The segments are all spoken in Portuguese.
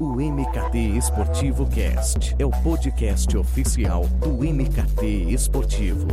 O MKT Esportivo Cast é o podcast oficial do MKT Esportivo.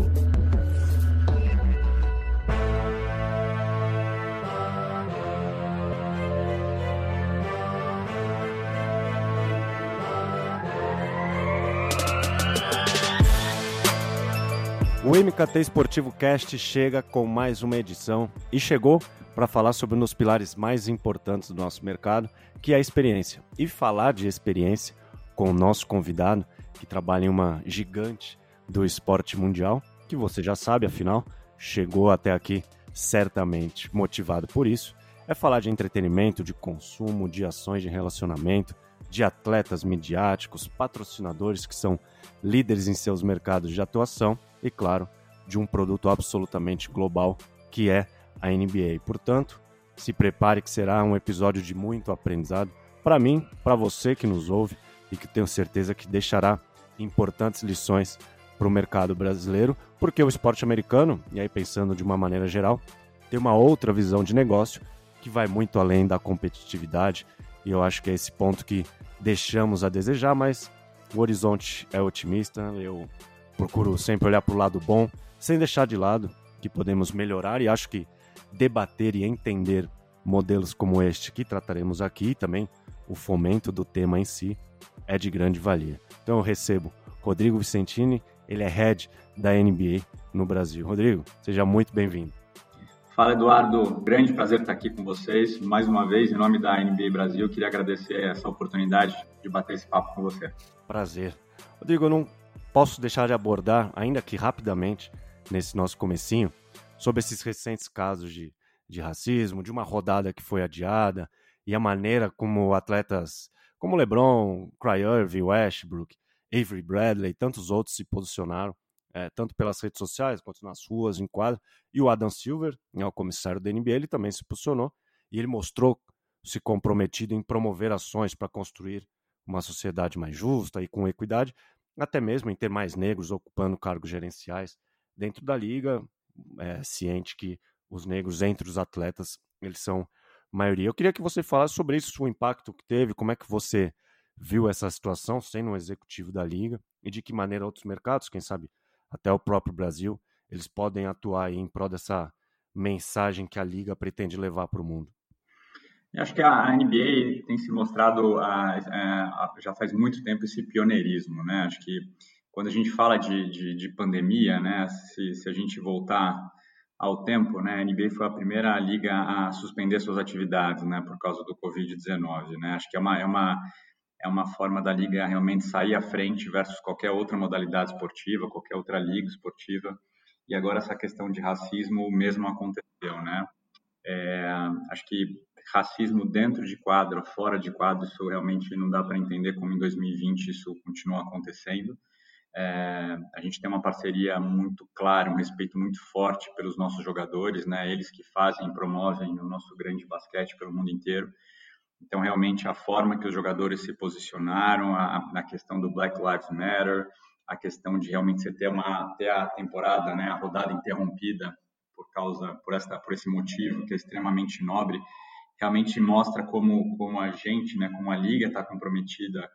MKT Esportivo Cast chega com mais uma edição e chegou para falar sobre um dos pilares mais importantes do nosso mercado, que é a experiência. E falar de experiência com o nosso convidado, que trabalha em uma gigante do esporte mundial, que você já sabe, afinal, chegou até aqui certamente motivado por isso, é falar de entretenimento, de consumo, de ações de relacionamento, de atletas midiáticos, patrocinadores que são líderes em seus mercados de atuação e, claro, de um produto absolutamente global que é a NBA. Portanto, se prepare que será um episódio de muito aprendizado para mim, para você que nos ouve e que tenho certeza que deixará importantes lições para o mercado brasileiro, porque o esporte americano, e aí pensando de uma maneira geral, tem uma outra visão de negócio que vai muito além da competitividade, e eu acho que é esse ponto que deixamos a desejar, mas o horizonte é otimista, eu procuro sempre olhar para o lado bom, sem deixar de lado que podemos melhorar e acho que debater e entender modelos como este que trataremos aqui e também o fomento do tema em si é de grande valia. Então eu recebo Rodrigo Vicentini, ele é head da NBA no Brasil. Rodrigo, seja muito bem-vindo. Fala Eduardo, grande prazer estar aqui com vocês mais uma vez em nome da NBA Brasil. Queria agradecer essa oportunidade de bater esse papo com você. Prazer. Rodrigo, eu não posso deixar de abordar, ainda que rapidamente, nesse nosso comecinho, sobre esses recentes casos de, de racismo, de uma rodada que foi adiada e a maneira como atletas como LeBron, Cry Irving, Westbrook, Avery Bradley e tantos outros se posicionaram, é, tanto pelas redes sociais quanto nas ruas, em quadro. E o Adam Silver, né, o comissário da NBA, ele também se posicionou e ele mostrou se comprometido em promover ações para construir uma sociedade mais justa e com equidade, até mesmo em ter mais negros ocupando cargos gerenciais dentro da liga, é, ciente que os negros entre os atletas eles são maioria. Eu queria que você falasse sobre isso, o impacto que teve, como é que você viu essa situação sendo um executivo da liga e de que maneira outros mercados, quem sabe até o próprio Brasil, eles podem atuar em prol dessa mensagem que a liga pretende levar para o mundo. Acho que a NBA tem se mostrado a, a, a, já faz muito tempo esse pioneirismo, né? Acho que quando a gente fala de, de, de pandemia, né? Se, se, a gente voltar ao tempo, né? A NBA foi a primeira liga a suspender suas atividades, né? Por causa do Covid-19, né? Acho que é uma, é uma é uma forma da liga realmente sair à frente versus qualquer outra modalidade esportiva, qualquer outra liga esportiva. E agora essa questão de racismo mesmo aconteceu, né? É, acho que racismo dentro de quadro, fora de quadro, isso realmente não dá para entender como em 2020 isso continua acontecendo. É, a gente tem uma parceria muito clara, um respeito muito forte pelos nossos jogadores, né? Eles que fazem, promovem o nosso grande basquete pelo mundo inteiro. Então, realmente, a forma que os jogadores se posicionaram, a, a questão do Black Lives Matter, a questão de realmente você ter uma ter a temporada, né, a rodada interrompida por causa por esta por esse motivo que é extremamente nobre, realmente mostra como como a gente, né, como a liga está comprometida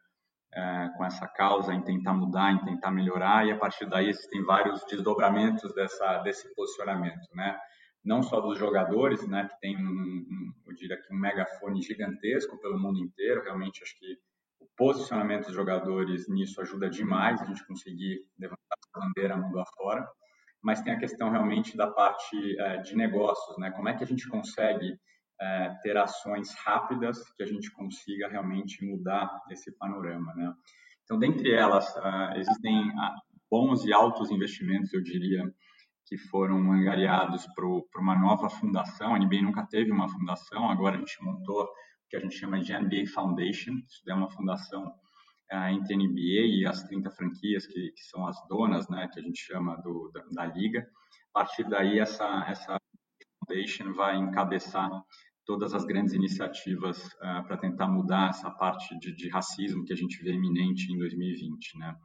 é, com essa causa em tentar mudar, em tentar melhorar e a partir daí existem vários desdobramentos dessa desse posicionamento, né? Não só dos jogadores, né, que tem um, um eu diria que um megafone gigantesco pelo mundo inteiro. Realmente acho que o posicionamento dos jogadores nisso ajuda demais a gente conseguir levantar a bandeira mundo afora mas tem a questão realmente da parte é, de negócios, né? Como é que a gente consegue é, ter ações rápidas que a gente consiga realmente mudar esse panorama, né? Então, dentre elas, uh, existem uh, bons e altos investimentos, eu diria, que foram angariados para uma nova fundação. A NBA nunca teve uma fundação, agora a gente montou o que a gente chama de NBA Foundation. Isso é uma fundação uh, entre a NBA e as 30 franquias que, que, são as donas, né, que a gente chama do, da, da liga. A partir daí, essa, essa Foundation vai encabeçar todas as grandes iniciativas uh, para tentar mudar essa parte de, de, racismo que a gente vê iminente em 2020. Né?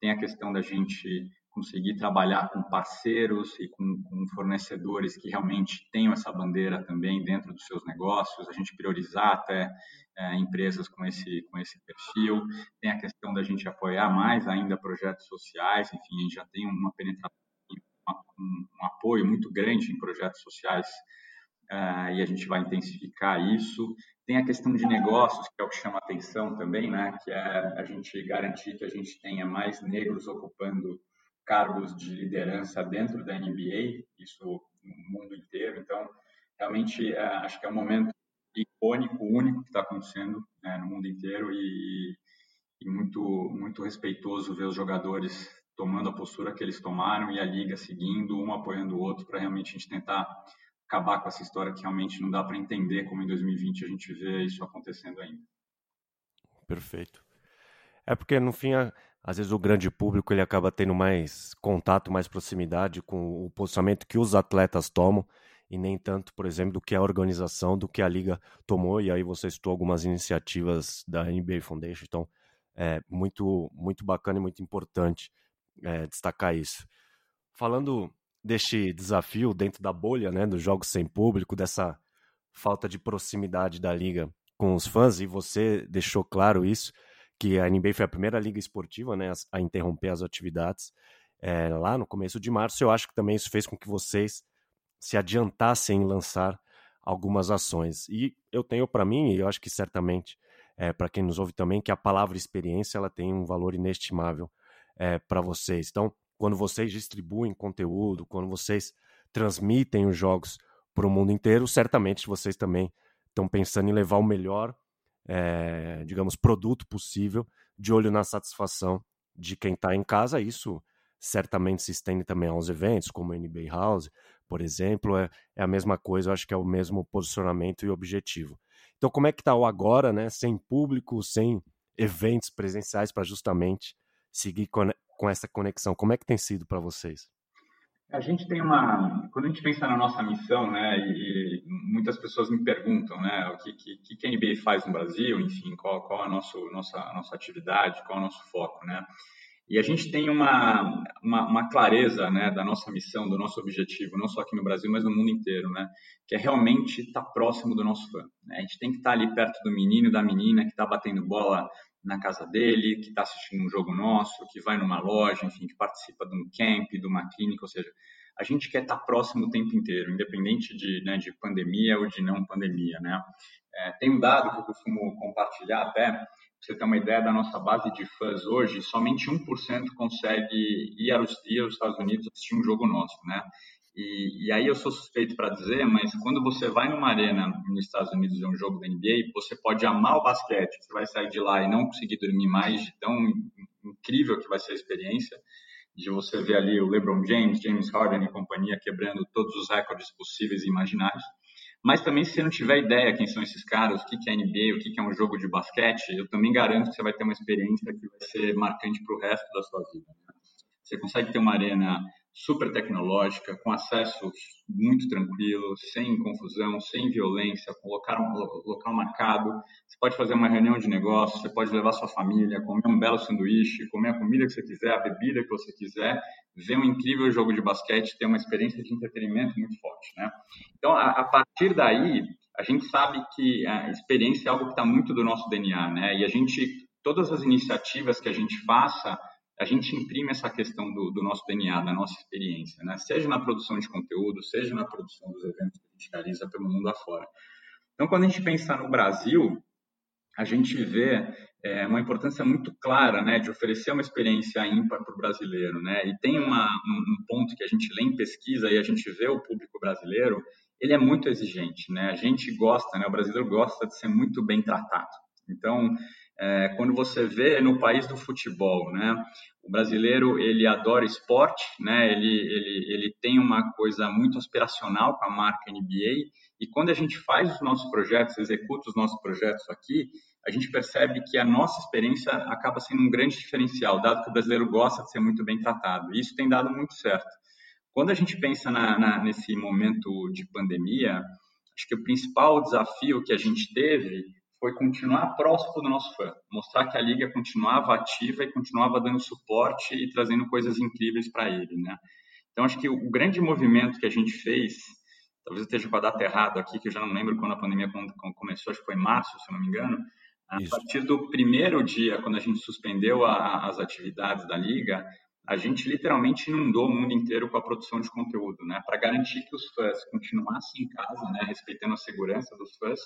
Tem a questão da gente conseguir trabalhar com parceiros e com, com, fornecedores que realmente tenham essa bandeira também dentro dos seus negócios, a gente priorizar até é, empresas com esse, com esse perfil. Tem a questão da gente apoiar mais ainda projetos sociais, enfim, a gente já tem uma penetração, um, um apoio muito grande em projetos sociais e a gente vai intensificar isso. Tem a questão de negócios, que é o que chama atenção também, né? que é a gente garantir que a gente tenha mais negros ocupando cargos de liderança dentro da NBA, isso no mundo inteiro. Então, realmente, uh, acho que é um momento icônico, único que está acontecendo né, no mundo inteiro e, e muito, muito respeitoso ver os jogadores tomando a postura que eles tomaram e a liga seguindo, um apoiando o outro, para realmente a gente tentar acabar com essa história que realmente não dá para entender como em 2020 a gente vê isso acontecendo ainda. Perfeito. É porque no fim, às vezes o grande público ele acaba tendo mais contato, mais proximidade com o posicionamento que os atletas tomam e nem tanto, por exemplo, do que a organização, do que a liga tomou. E aí você citou algumas iniciativas da NBA Foundation, então é muito muito bacana e muito importante é, destacar isso. Falando deste desafio dentro da bolha, né, dos jogos sem público, dessa falta de proximidade da liga com os fãs, e você deixou claro isso, que a NBA foi a primeira liga esportiva né, a interromper as atividades é, lá no começo de março. Eu acho que também isso fez com que vocês se adiantassem em lançar algumas ações. E eu tenho para mim, e eu acho que certamente é, para quem nos ouve também, que a palavra experiência ela tem um valor inestimável é, para vocês. Então, quando vocês distribuem conteúdo, quando vocês transmitem os jogos para o mundo inteiro, certamente vocês também estão pensando em levar o melhor, é, digamos, produto possível, de olho na satisfação de quem está em casa. Isso certamente se estende também aos eventos, como o NBA House, por exemplo, é, é a mesma coisa, eu acho que é o mesmo posicionamento e objetivo. Então, como é que está o agora, né? Sem público, sem eventos presenciais para justamente seguir com essa conexão? Como é que tem sido para vocês? A gente tem uma, quando a gente pensa na nossa missão, né, e, muitas pessoas me perguntam, né, o que, que, que a NBA faz no Brasil, enfim, qual, qual a nossa, nossa, nossa atividade, qual o nosso foco, né? E a gente tem uma, uma, uma, clareza né, da nossa missão, do nosso objetivo, não só aqui no Brasil, mas no mundo inteiro, né? Que é realmente estar tá próximo do nosso fã. Né? A gente tem que estar tá ali perto do menino, da menina que está batendo bola na casa dele, que está assistindo um jogo nosso, que vai numa loja, enfim, que participa de um camp, de uma clínica, ou seja, a gente quer estar próximo o tempo inteiro, independente de, né, de pandemia ou de não pandemia, né? É, tem um dado que eu costumo compartilhar até, para você ter uma ideia da nossa base de fãs hoje, somente 1% consegue ir aos, ir aos Estados Unidos assistir um jogo nosso, né? E, e, aí eu sou suspeito para dizer, mas quando você vai numa arena nos Estados Unidos ver um jogo da NBA, você pode amar o basquete, você vai sair de lá e não conseguir dormir mais de tão incrível que vai ser a experiência de você ver ali o LeBron James, James Harden e companhia quebrando todos os recordes possíveis e imaginários. Mas também se você não tiver ideia quem são esses caras, o que é NBA, o que é um jogo de basquete, eu também garanto que você vai ter uma experiência que vai ser marcante para o resto da sua vida. Né? Você consegue ter uma arena super tecnológica, com acesso muito tranquilo, sem confusão, sem violência, com local, local marcado. Você pode fazer uma reunião de negócio, você pode levar sua família, comer um belo sanduíche, comer a comida que você quiser, a bebida que você quiser, ver um incrível jogo de basquete, ter uma experiência de entretenimento muito forte. Né? Então, a, a partir daí, a gente sabe que a experiência é algo que está muito do nosso DNA, né? E a gente, todas as iniciativas que a gente faça, a gente imprime essa questão do, do, nosso DNA, da nossa experiência, né? seja na produção de conteúdo, seja na produção dos eventos que a gente realiza pelo mundo afora. Então, quando a gente pensa no Brasil, a gente vê é, uma importância muito clara né, de oferecer uma experiência ímpar para o brasileiro. Né? E tem uma, um, ponto que a gente lê em pesquisa e a gente vê o público brasileiro, ele é muito exigente. Né? A gente gosta, né, o brasileiro gosta de ser muito bem tratado. Então, é, quando você vê no país do futebol, né? O brasileiro ele adora esporte, né? Ele, ele, ele tem uma coisa muito aspiracional com a marca NBA e quando a gente faz os nossos projetos, executa os nossos projetos aqui, a gente percebe que a nossa experiência acaba sendo um grande diferencial, dado que o brasileiro gosta de ser muito bem tratado. E isso tem dado muito certo. Quando a gente pensa na, na, nesse momento de pandemia, acho que o principal desafio que a gente teve foi continuar próximo do nosso fã, mostrar que a liga continuava ativa e continuava dando suporte e trazendo coisas incríveis para ele, né? Então acho que o grande movimento que a gente fez, talvez eu esteja com a data errada aqui, que eu já não lembro quando a pandemia começou, acho que foi em março, se não me engano, a Isso. partir do primeiro dia, quando a gente suspendeu a, as atividades da liga, a gente literalmente inundou o mundo inteiro com a produção de conteúdo, né? Para garantir que os fãs continuassem em casa, né? Respeitando a segurança dos fãs,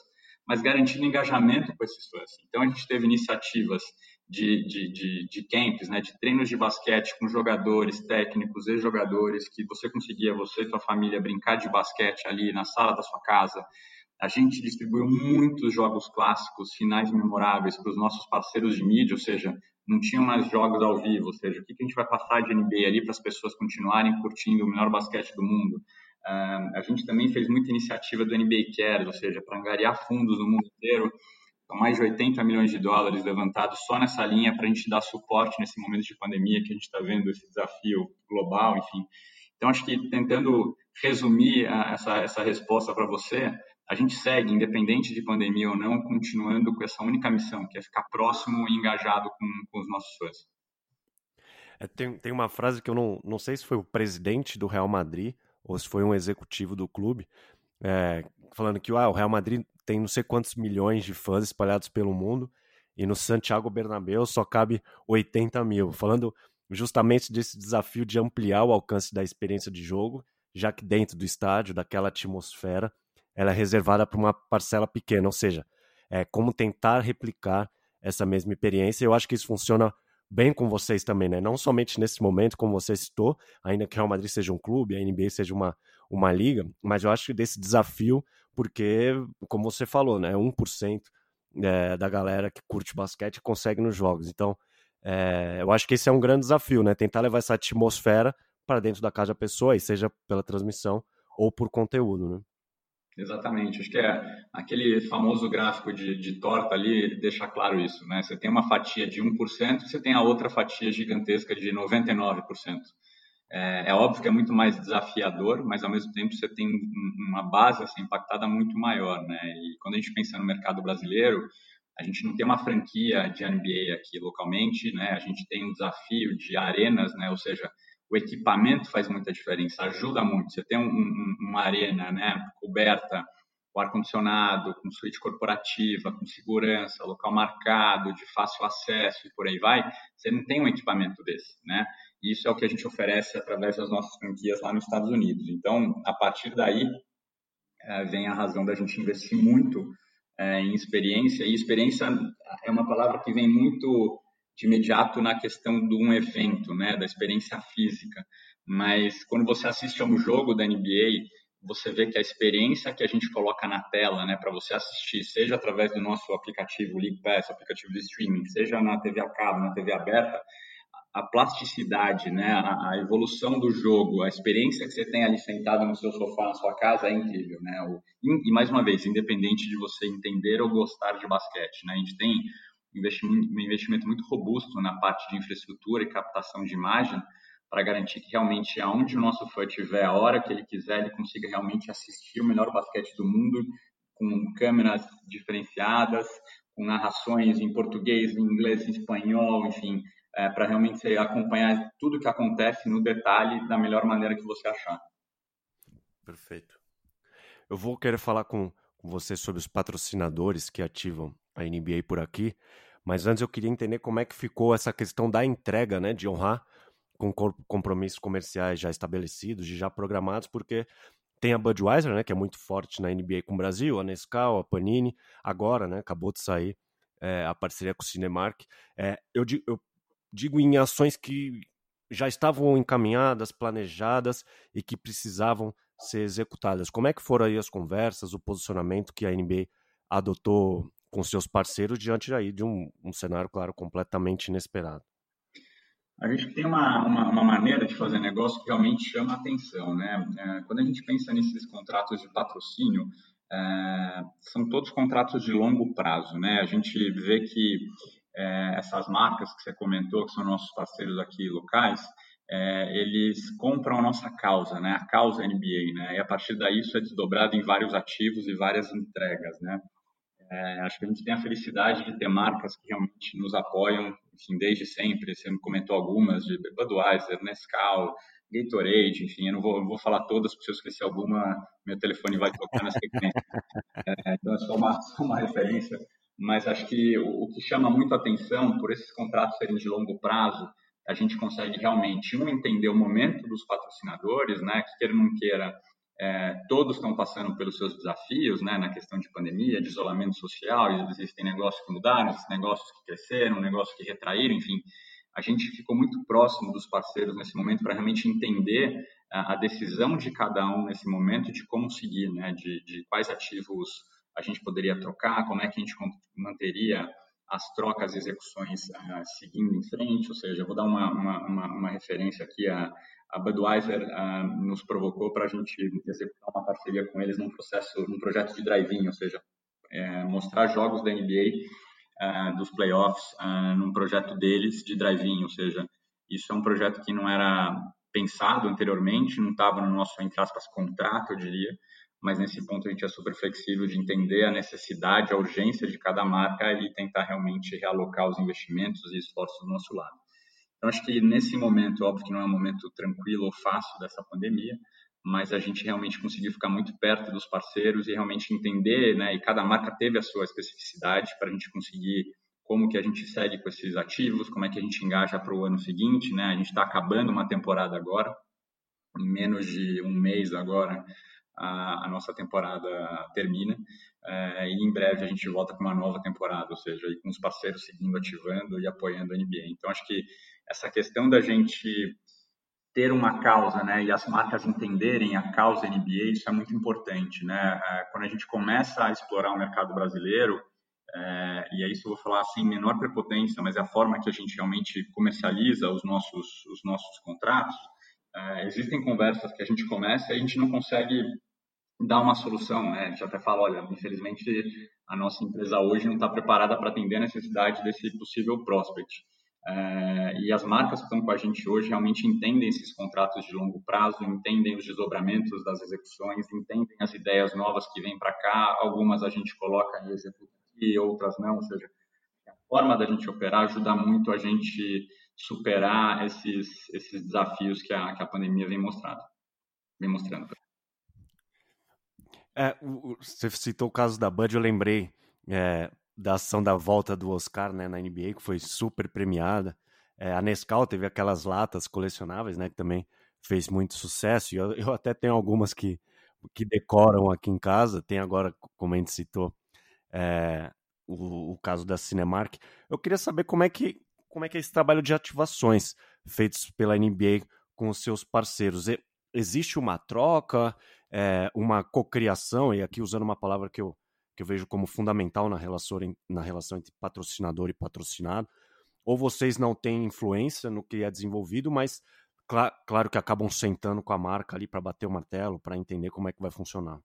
mas garantindo engajamento com esses fãs. Então a gente teve iniciativas de, de, de, de camps, né? De treinos de basquete com jogadores, técnicos e jogadores, que você conseguia, você e sua família, brincar de basquete ali na sala da sua casa. A gente distribuiu muitos jogos clássicos, finais memoráveis para os nossos parceiros de mídia, ou seja, não tinham mais jogos ao vivo, ou seja, o que a gente vai passar de NBA ali para as pessoas continuarem curtindo o melhor basquete do mundo. A gente também fez muita iniciativa do NBA Cares, ou seja, para angariar fundos no mundo inteiro. São mais de 80 milhões de dólares levantados só nessa linha para a gente dar suporte nesse momento de pandemia que a gente está vendo esse desafio global, enfim. Então, acho que tentando resumir essa, essa resposta para você, a gente segue, independente de pandemia ou não, continuando com essa única missão, que é ficar próximo e engajado com, com os nossos fãs. É, tem, tem uma frase que eu não, não sei se foi o presidente do Real Madrid ou se foi um executivo do clube, é, falando que ah, o Real Madrid tem não sei quantos milhões de fãs espalhados pelo mundo e no Santiago Bernabéu só cabe 80 mil, falando justamente desse desafio de ampliar o alcance da experiência de jogo, já que dentro do estádio, daquela atmosfera, ela é reservada para uma parcela pequena, ou seja, é como tentar replicar essa mesma experiência. Eu acho que isso funciona bem com vocês também, né? Não somente nesse momento, como você citou, ainda que o Real Madrid seja um clube, a NBA seja uma, uma liga, mas eu acho que desse desafio, porque, como você falou, né? 1% é, da galera que curte basquete consegue nos jogos. Então, é, eu acho que esse é um grande desafio, né? Tentar levar essa atmosfera para dentro da casa da pessoa, e seja pela transmissão ou por conteúdo, né? Exatamente. Acho que é aquele famoso gráfico de, de torta ali deixa claro isso, né? Você tem uma fatia de 1%, você tem a outra fatia gigantesca de 99%. É, é óbvio que é muito mais desafiador, mas ao mesmo tempo você tem uma base assim, impactada muito maior, né? E quando a gente pensa no mercado brasileiro, a gente não tem uma franquia de NBA aqui localmente, né? A gente tem um desafio de arenas, né? Ou seja, o equipamento faz muita diferença, ajuda muito. Você tem um, um, uma arena né, coberta com ar-condicionado, com suíte corporativa, com segurança, local marcado, de fácil acesso e por aí vai, você não tem um equipamento desse, né? Isso é o que a gente oferece através das nossas franquias lá nos Estados Unidos. Então, a partir daí, é, vem a razão da gente investir muito é, em experiência, e experiência é uma palavra que vem muito de imediato na questão de um evento, né, da experiência física. Mas quando você assiste a um jogo da NBA, você vê que a experiência que a gente coloca na tela, né, para você assistir, seja através do nosso aplicativo League Pass, aplicativo de streaming, seja na TV a cabo, na TV aberta, a plasticidade, né, a, a, evolução do jogo, a experiência que você tem ali sentado no seu sofá, na sua casa, é incrível, né? O, e, mais uma vez, independente de você entender ou gostar de basquete, né? A gente tem investimento, um investimento muito robusto na parte de infraestrutura e captação de imagem para garantir que realmente aonde o nosso fã estiver, a hora que ele quiser, ele consiga realmente assistir o melhor basquete do mundo com câmeras diferenciadas, com narrações em português, em inglês, em espanhol, enfim, é, para realmente acompanhar tudo que acontece no detalhe da melhor maneira que você achar. Perfeito. Eu vou querer falar com, com você sobre os patrocinadores que ativam a NBA por aqui, mas antes eu queria entender como é que ficou essa questão da entrega, né, de honrar com compromissos comerciais já estabelecidos, já programados, porque tem a Budweiser, né, que é muito forte na NBA com o Brasil, a Nescau, a Panini, agora, né, acabou de sair é, a parceria com o Cinemark. É, eu, eu digo em ações que já estavam encaminhadas, planejadas e que precisavam ser executadas. Como é que foram aí as conversas, o posicionamento que a NBA adotou com seus parceiros diante aí de um, um cenário, claro, completamente inesperado. A gente tem uma, uma, uma, maneira de fazer negócio que realmente chama atenção, né? É, quando a gente pensa nesses contratos de patrocínio, é, são todos contratos de longo prazo, né? A gente vê que é, essas marcas que você comentou, que são nossos parceiros aqui locais, é, eles compram a nossa causa, né? A causa NBA, né? E a partir daí isso é desdobrado em vários ativos e várias entregas, né? É, acho que a gente tem a felicidade de ter marcas que realmente nos apoiam, enfim, desde sempre. Você me comentou algumas, de Budweiser, Nescau, Gatorade, enfim, eu não vou, vou falar todas, porque se eu esquecer alguma, meu telefone vai tocar na sequência. É, então, é só uma, só uma referência. Mas acho que o, o que chama muito atenção, por esses contratos serem de longo prazo, a gente consegue realmente, um, entender o momento dos patrocinadores, né, que queira ou não queira, é, todos estão passando pelos seus desafios, né, na questão de pandemia, de isolamento social, existem negócios que mudaram, existem negócios que cresceram, negócios que retraíram, enfim, a gente ficou muito próximo dos parceiros nesse momento para realmente entender a, a, decisão de cada um nesse momento de como seguir, né, de, de quais ativos a gente poderia trocar, como é que a gente manteria as trocas e execuções uh, seguindo em frente, ou seja, vou dar uma, uma, uma, uma referência aqui, a, a Budweiser uh, nos provocou para a gente executar uma parceria com eles num processo, num projeto de drive-in, ou seja, é, mostrar jogos da NBA uh, dos playoffs uh, num projeto deles de drive-in, ou seja, isso é um projeto que não era pensado anteriormente, não estava no nosso, entre aspas, contrato, eu diria, mas nesse ponto a gente é super flexível de entender a necessidade, a urgência de cada marca e tentar realmente realocar os investimentos e esforços do nosso lado. Então, acho que nesse momento, óbvio que não é um momento tranquilo ou fácil dessa pandemia, mas a gente realmente conseguiu ficar muito perto dos parceiros e realmente entender, né? E cada marca teve a sua especificidade para a gente conseguir como que a gente segue com esses ativos, como é que a gente engaja para o ano seguinte, né? A gente está acabando uma temporada agora, em menos de um mês agora a, a nossa temporada termina é, e em breve a gente volta com uma nova temporada, ou seja, com os parceiros seguindo ativando e apoiando a NBA. Então acho que essa questão da gente ter uma causa, né, e as marcas entenderem a causa NBA, isso é muito importante, né? É, quando a gente começa a explorar o mercado brasileiro, é, e é isso eu vou falar assim, menor prepotência, mas é a forma que a gente realmente comercializa os nossos, os nossos contratos, é, existem conversas que a gente começa e a gente não consegue dar uma solução, né? A gente até fala, olha, infelizmente a nossa empresa hoje não está preparada para atender a necessidade desse possível prospect. É, e as marcas que estão com a gente hoje realmente entendem esses contratos de longo prazo, entendem os desdobramentos das execuções, entendem as ideias novas que vêm para cá. Algumas a gente coloca em execução e outras não. Ou seja, a forma da gente operar ajuda muito a gente superar esses, esses desafios que a, que a pandemia vem mostrando. Vem mostrando. É, você citou o caso da Bud, eu lembrei é, da ação da volta do Oscar né, na NBA, que foi super premiada. É, a Nescau teve aquelas latas colecionáveis, né, que também fez muito sucesso. Eu, eu até tenho algumas que, que decoram aqui em casa. Tem agora, como a gente citou, é, o, o, caso da Cinemark. Eu queria saber como é que como é que é esse trabalho de ativações feitos pela NBA com os seus parceiros. E, existe uma troca? é, uma cocriação, e aqui usando uma palavra que eu, que eu vejo como fundamental na relação, na relação entre patrocinador e patrocinado, ou vocês não têm influência no que é desenvolvido, mas cl claro que acabam sentando com a marca ali para bater o martelo, para entender como é que vai funcionar.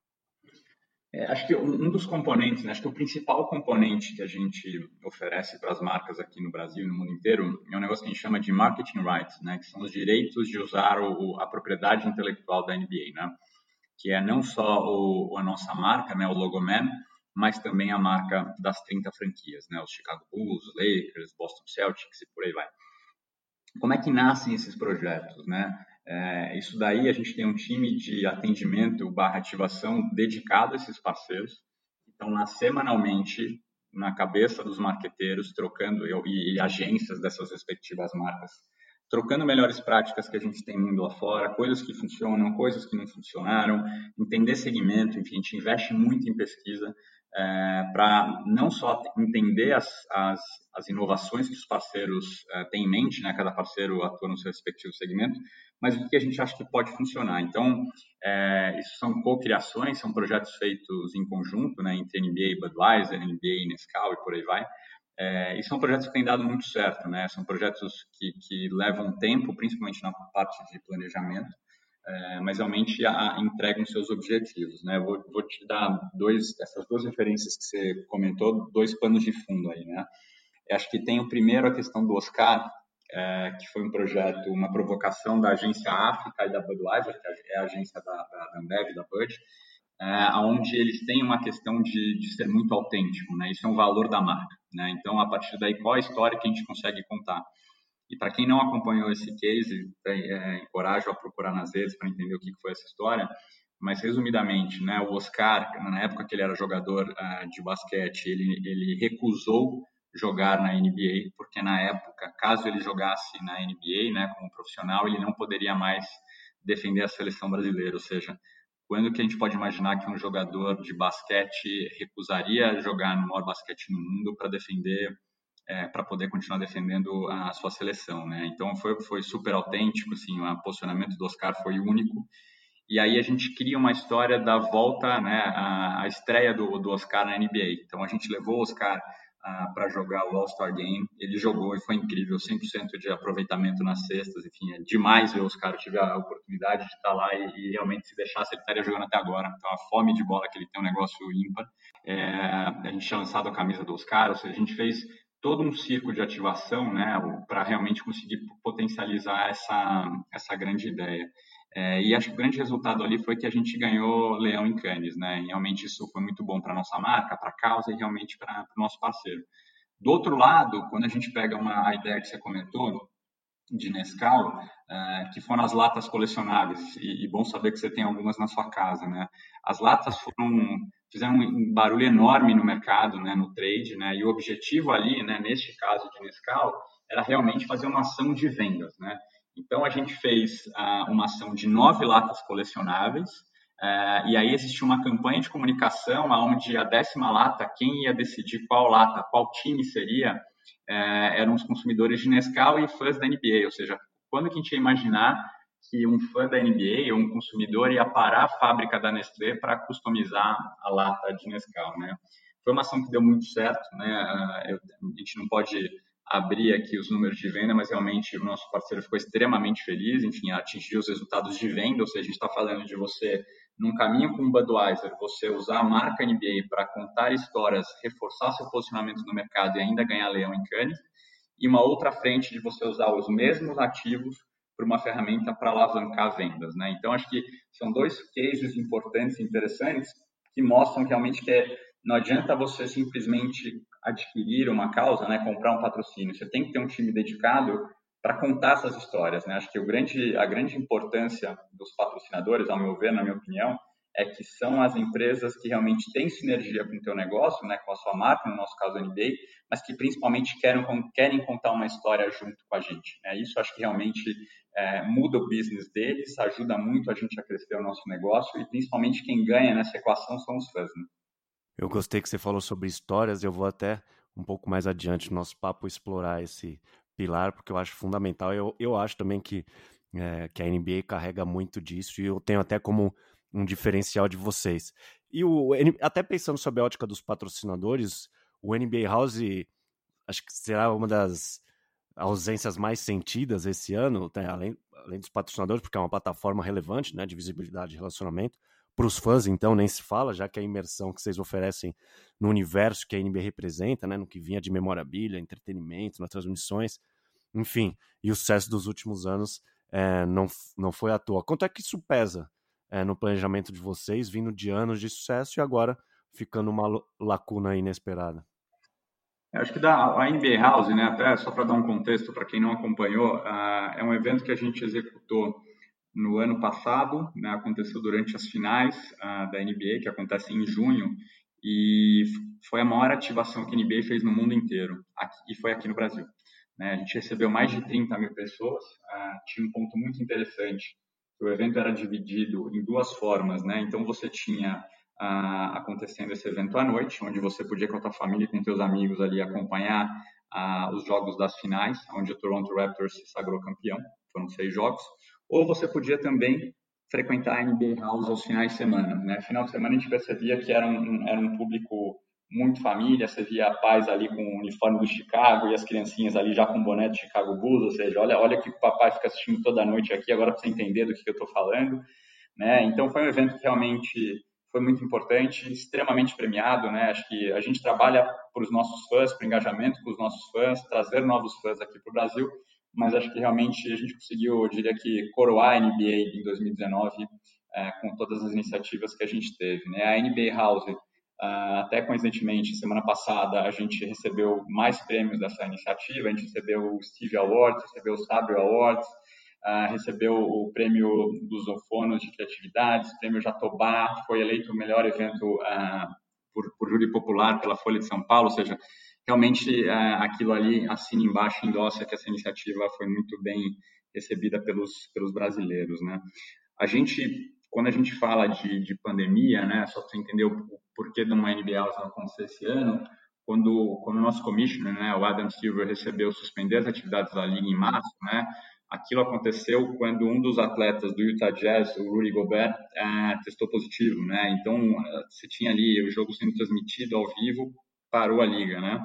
É, acho que um dos componentes, né, acho que o principal componente que a gente oferece para as marcas aqui no Brasil e no mundo inteiro é um negócio que a gente chama de marketing rights, né, que são os direitos de usar o, a propriedade intelectual da NBA, né que é não só o, a nossa marca, né, o Logoman, mas também a marca das 30 franquias, né, os Chicago Bulls, Lakers, Boston Celtics e por aí vai. Como é que nascem esses projetos, né? É, isso daí a gente tem um time de atendimento barra ativação dedicado a esses parceiros, que estão lá semanalmente na cabeça dos marqueteiros, trocando e, e agências dessas respectivas marcas, trocando melhores práticas que a gente tem mundo lá fora, coisas que funcionam, coisas que não funcionaram, entender segmento, enfim, a gente investe muito em pesquisa é, para não só entender as, as, as, inovações que os parceiros é, têm em mente, né, cada parceiro atua no seu respectivo segmento, mas o que a gente acha que pode funcionar. Então, é, isso são co-criações, são projetos feitos em conjunto, né, entre NBA e Budweiser, NBA e Nescau e por aí vai, e são projetos que têm dado muito certo, né? São projetos que, que levam tempo, principalmente na parte de planejamento, é, mas realmente a, entregam seus objetivos, né? Vou, vou, te dar dois, essas duas referências que você comentou, dois panos de fundo aí, né? Eu acho que tem o primeiro a questão do Oscar, é, que foi um projeto, uma provocação da agência África e da Budweiser, que é a agência da, da Ambev, da Bud, é, onde eles têm uma questão de, de ser muito autêntico, né? Isso é um valor da marca, né? Então, a partir daí, qual a história que a gente consegue contar? E para quem não acompanhou esse case, é, é, encorajo a procurar nas redes para entender o que foi essa história. Mas resumidamente, né, o Oscar, na época que ele era jogador uh, de basquete, ele, ele recusou jogar na NBA, porque na época, caso ele jogasse na NBA, né, como profissional, ele não poderia mais defender a seleção brasileira, ou seja, quando que a gente pode imaginar que um jogador de basquete recusaria jogar no maior basquete no mundo para defender, é, para poder continuar defendendo a sua seleção, né? Então foi foi super autêntico, assim, o posicionamento do Oscar foi único. E aí a gente cria uma história da volta, né, a, a estreia do, do Oscar na NBA. Então a gente levou o Oscar para jogar o All-Star Game. Ele jogou e foi incrível, 100% de aproveitamento nas cestas. Enfim, é demais ver os caras. tive a oportunidade de estar lá e, e, realmente se deixasse ele estaria jogando até agora. Então a fome de bola que ele tem é um negócio ímpar. É, a gente tinha lançado a camisa dos caras, ou seja, a gente fez todo um circo de ativação, né, para realmente conseguir potencializar essa essa grande ideia. É, e acho que o grande resultado ali foi que a gente ganhou leão em Cannes, né? E realmente isso foi muito bom para nossa marca, para a causa e realmente para o nosso parceiro. Do outro lado, quando a gente pega uma ideia que você comentou de Nescau, é, que foram as latas colecionáveis, e, e, bom saber que você tem algumas na sua casa, né? As latas foram fizeram um barulho enorme no mercado, né, no trade, né? E o objetivo ali, né, neste caso de Nescau, era realmente fazer uma ação de vendas, né? Então, a gente fez uh, uma ação de nove latas colecionáveis, uh, e aí existia uma campanha de comunicação onde a décima lata, quem ia decidir qual lata, qual time seria, uh, eram os consumidores de Nescau e fãs da NBA, ou seja, quando que a gente ia imaginar que um fã da NBA ou um consumidor ia parar a fábrica da Nestlé para customizar a lata de Nescau, né? Foi uma ação que deu muito certo, né? Eu, a gente não pode abrir aqui os números de venda, mas realmente o nosso parceiro ficou extremamente feliz, enfim, atingiu os resultados de venda, ou seja, a gente está falando de você, num caminho com o Budweiser, você usar a marca NBA para contar histórias, reforçar seu posicionamento no mercado e ainda ganhar leão em Cannes, e uma outra frente de você usar os mesmos ativos para uma ferramenta para alavancar vendas, né? Então, acho que são dois cases importantes e interessantes que mostram realmente que é, não adianta você simplesmente adquirir uma causa, né, comprar um patrocínio. Você tem que ter um time dedicado para contar essas histórias, né? Acho que grande, a grande importância dos patrocinadores, ao meu ver, na minha opinião, é que são as empresas que realmente têm sinergia com o teu negócio, né, com a sua marca, no nosso caso a NBA, mas que principalmente querem, querem contar uma história junto com a gente. Né? Isso acho que realmente é, muda o business deles, ajuda muito a gente a crescer o nosso negócio e principalmente quem ganha nessa equação são os fãs. Né? Eu gostei que você falou sobre histórias, eu vou até um pouco mais adiante no nosso papo explorar esse pilar, porque eu acho fundamental. Eu, eu acho também que, é, que a NBA carrega muito disso e eu tenho até como um diferencial de vocês. E o, até pensando sobre a ótica dos patrocinadores, o NBA House acho que será uma das ausências mais sentidas esse ano, né, além, além dos patrocinadores, porque é uma plataforma relevante né, de visibilidade e relacionamento. Para os fãs, então, nem se fala, já que a imersão que vocês oferecem no universo que a NBA representa, né, no que vinha de memorabilia, entretenimento, nas transmissões, enfim, e o sucesso dos últimos anos é, não, não foi à toa. Quanto é que isso pesa é, no planejamento de vocês, vindo de anos de sucesso e agora ficando uma lacuna inesperada? Acho que da, a NBA House, né, até só para dar um contexto para quem não acompanhou, uh, é um evento que a gente executou no ano passado, né, aconteceu durante as finais uh, da NBA, que acontecem em junho, e foi a maior ativação que a NBA fez no mundo inteiro, aqui, e foi aqui no Brasil. Né? A gente recebeu mais de 30 mil pessoas, uh, tinha um ponto muito interessante, o evento era dividido em duas formas, né? então você tinha uh, acontecendo esse evento à noite, onde você podia com a tua família e com teus amigos ali acompanhar os jogos das finais, onde o Toronto Raptors se sagrou campeão, foram seis jogos, ou você podia também frequentar a NBA House aos finais de semana. Né? Final de semana a gente percebia que era um, era um público muito família, você via pais ali com o uniforme do Chicago e as criancinhas ali já com boné de Chicago Bulls, ou seja, olha, olha que o papai fica assistindo toda noite aqui, agora para você entender do que, que eu estou falando. Né? Então foi um evento que realmente foi muito importante, extremamente premiado, né? Acho que a gente trabalha para os nossos fãs, para engajamento com os nossos fãs, trazer novos fãs aqui para o Brasil mas acho que realmente a gente conseguiu, eu diria que, coroar a NBA em 2019 é, com todas as iniciativas que a gente teve. Né? A NBA House, uh, até coincidentemente, semana passada, a gente recebeu mais prêmios dessa iniciativa, a gente recebeu o Steve Awards, recebeu o Sabio Awards, uh, recebeu o prêmio dos Ofonos de Criatividades, prêmio Jatobá, foi eleito o melhor evento uh, por, por júri popular pela Folha de São Paulo, ou seja, realmente aquilo ali assina embaixo, endossa que essa iniciativa foi muito bem recebida pelos, pelos brasileiros, né? A gente quando a gente fala de, de pandemia, né, só para entender o, porquê de uma NBA não acontecer esse ano, quando, quando o nosso commissioner, né, o Adam Silver, recebeu suspender as atividades da liga em março, né, aquilo aconteceu quando um dos atletas do Utah Jazz, o Rudy Gobert, é, testou positivo, né, então você tinha ali o jogo sendo transmitido ao vivo, parou a liga, né,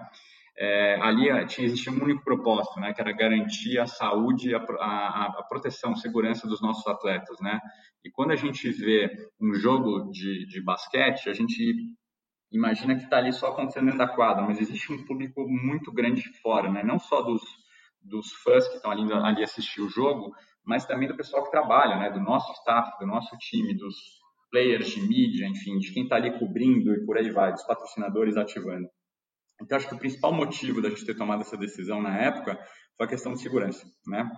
é, ali eh, tinha existia um único propósito, né, que era garantir a saúde, a, a, a, proteção, segurança dos nossos atletas, né. E quando a gente vê um jogo de, de basquete, a gente imagina que está ali só acontecendo dentro da quadra, mas existe um público muito grande fora, né, não só dos, dos fãs que estão ali, ali assistir o jogo, mas também do pessoal que trabalha, né, do nosso staff, do nosso time, dos players de mídia, enfim, de quem está ali cobrindo e por aí vai, dos patrocinadores ativando. Então, acho que o principal motivo da gente ter tomado essa decisão na época foi a questão de segurança, né?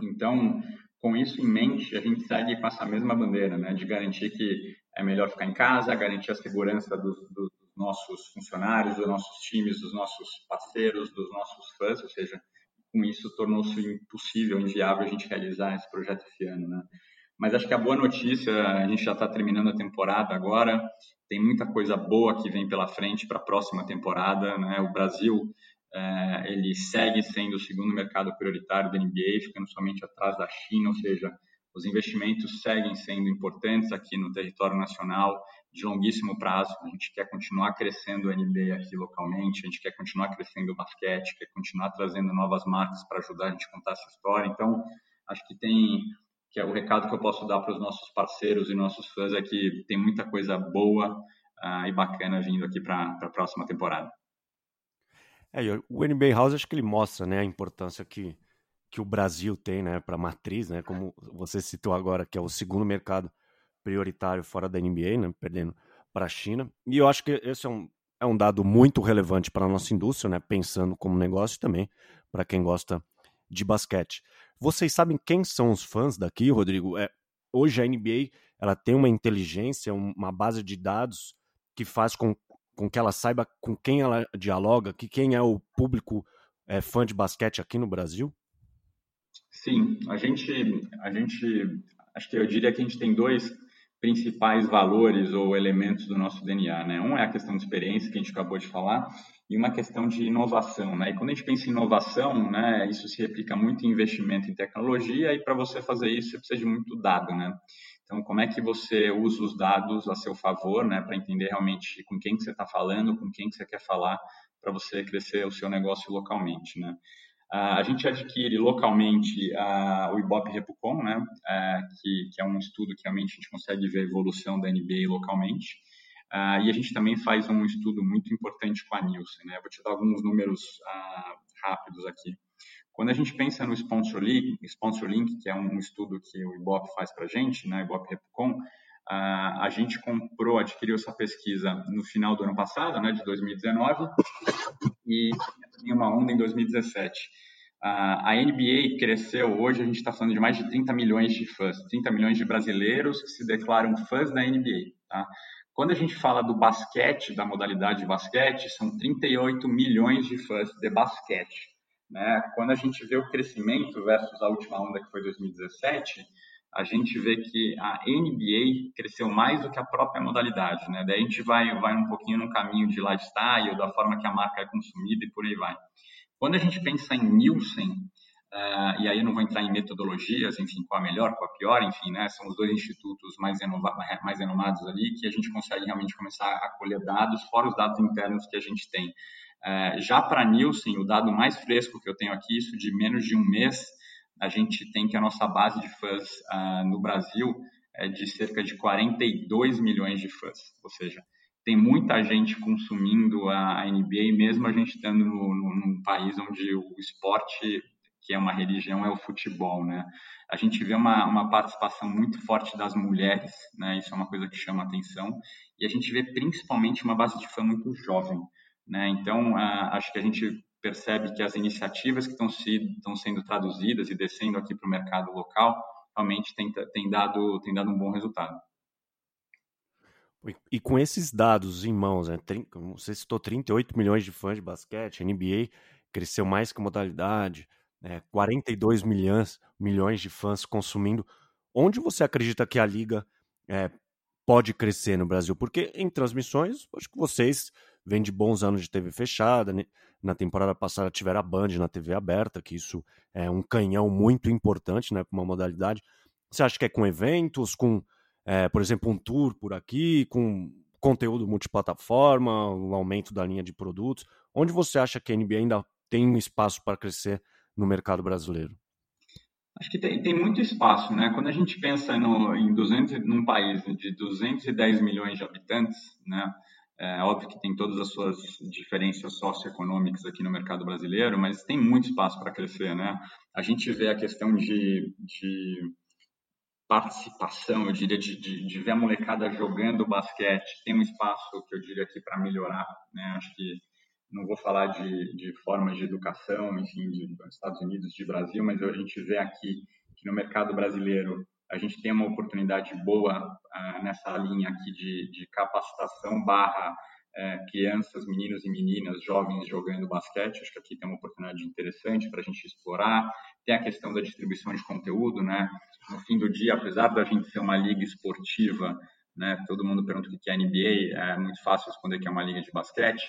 Então, com isso em mente, a gente segue com essa mesma bandeira, né? De garantir que é melhor ficar em casa, garantir a segurança dos, dos nossos funcionários, dos nossos times, dos nossos parceiros, dos nossos fãs, ou seja, com isso tornou-se impossível, inviável a gente realizar esse projeto esse ano, né? Mas acho que a boa notícia, a gente já está terminando a temporada agora, tem muita coisa boa que vem pela frente para a próxima temporada. Né? O Brasil é, ele segue sendo o segundo mercado prioritário da NBA, ficando somente atrás da China, ou seja, os investimentos seguem sendo importantes aqui no território nacional de longuíssimo prazo. A gente quer continuar crescendo a NBA aqui localmente, a gente quer continuar crescendo o basquete, quer continuar trazendo novas marcas para ajudar a gente a contar essa história. Então, acho que tem que é o recado que eu posso dar para os nossos parceiros e nossos fãs é que tem muita coisa boa uh, e bacana vindo aqui para a próxima temporada. É, o NBA House acho que ele mostra né, a importância que, que o Brasil tem né, para a matriz, né, como você citou agora, que é o segundo mercado prioritário fora da NBA, né, perdendo para a China. E eu acho que esse é um, é um dado muito relevante para a nossa indústria, né, pensando como negócio também para quem gosta de basquete. Vocês sabem quem são os fãs daqui, Rodrigo? É, hoje a NBA ela tem uma inteligência, uma base de dados que faz com, com que ela saiba com quem ela dialoga, que quem é o público é, fã de basquete aqui no Brasil? Sim, a gente, a gente, acho que eu diria que a gente tem dois principais valores ou elementos do nosso DNA, né? Um é a questão de experiência que a gente acabou de falar e uma questão de inovação, né? E quando a gente pensa em inovação, né, isso se replica muito em investimento em tecnologia e para você fazer isso você precisa de muito dado, né? Então, como é que você usa os dados a seu favor, né, para entender realmente com quem que você está falando, com quem que você quer falar, para você crescer o seu negócio localmente, né? Uh, a gente adquire localmente uh, o Ibope Repucom, né, uh, que, que, é um estudo que realmente a gente consegue ver a evolução da NBA localmente. Uh, e a gente também faz um estudo muito importante com a Nielsen. Né? Vou te dar alguns números rápidos aqui. Quando a gente pensa no Sponsor Link, Sponsor Link que é um estudo que o Ibope faz para a gente, né, Ibope Repcom, uh, a gente comprou, adquiriu essa pesquisa no final do ano passado, né, de 2019, e tem uma onda em 2017. a NBA cresceu, hoje a gente está falando de mais de 30 milhões de fãs, 30 milhões de brasileiros que se declaram fãs da NBA. Tá? Quando a gente fala do basquete, da modalidade de basquete, são 38 milhões de fãs de basquete. Né? Quando a gente vê o crescimento versus a última onda que foi 2017, a gente vê que a NBA cresceu mais do que a própria modalidade. Né? Daí a gente vai, vai um pouquinho no caminho de lifestyle, da forma que a marca é consumida e por aí vai. Quando a gente pensa em Nielsen, Uh, e aí eu não vou entrar em metodologias, enfim, qual a melhor, qual a pior, enfim, né, são os dois institutos mais, mais renomados ali que a gente consegue realmente começar a colher dados, fora os dados internos que a gente tem. Uh, já para Nielsen, o dado mais fresco que eu tenho aqui, isso de menos de um mês, a gente tem que a nossa base de fãs uh, no Brasil é de cerca de 42 milhões de fãs, ou seja, tem muita gente consumindo a NBA, mesmo a gente estando no, no, num país onde o esporte que é uma religião, é o futebol, né? A gente vê uma, uma participação muito forte das mulheres, né? Isso é uma coisa que chama atenção. E a gente vê principalmente uma base de fã muito jovem, né? Então, acho que a gente percebe que as iniciativas que estão, se, estão sendo traduzidas e descendo aqui para o mercado local realmente tem, tem, dado, tem dado um bom resultado. E com esses dados em mãos, né, você citou 38 milhões de fãs de basquete, NBA cresceu mais que modalidade, né, 42 milhões, milhões de fãs consumindo. Onde você acredita que a liga é, pode crescer no Brasil? Porque em transmissões, acho que vocês vêm de bons anos de TV fechada. Na temporada passada tiveram a Band na TV aberta, que isso é um canhão muito importante né, para uma modalidade. Você acha que é com eventos, com é, por exemplo, um tour por aqui, com conteúdo multiplataforma, um aumento da linha de produtos? Onde você acha que a NBA ainda tem um espaço para crescer no mercado brasileiro? Acho que tem, tem muito espaço, né? Quando a gente pensa no, em 200, num país de 210 milhões de habitantes, né? É óbvio que tem todas as suas diferenças socioeconômicas aqui no mercado brasileiro, mas tem muito espaço para crescer, né? A gente vê a questão de, de participação, eu diria, de, de, de, ver a molecada jogando basquete, tem um espaço que eu diria aqui para melhorar, né? Acho que não vou falar de, de formas de educação, enfim, de Estados Unidos, de Brasil, mas a gente vê aqui que no mercado brasileiro a gente tem uma oportunidade boa uh, nessa linha aqui de, de capacitação barra uh, crianças, meninos e meninas, jovens jogando basquete. Acho que aqui tem uma oportunidade interessante para a gente explorar. Tem a questão da distribuição de conteúdo, né? no fim do dia, apesar da gente ser uma liga esportiva, né, todo mundo pergunta o que é NBA, é muito fácil responder que é uma liga de basquete,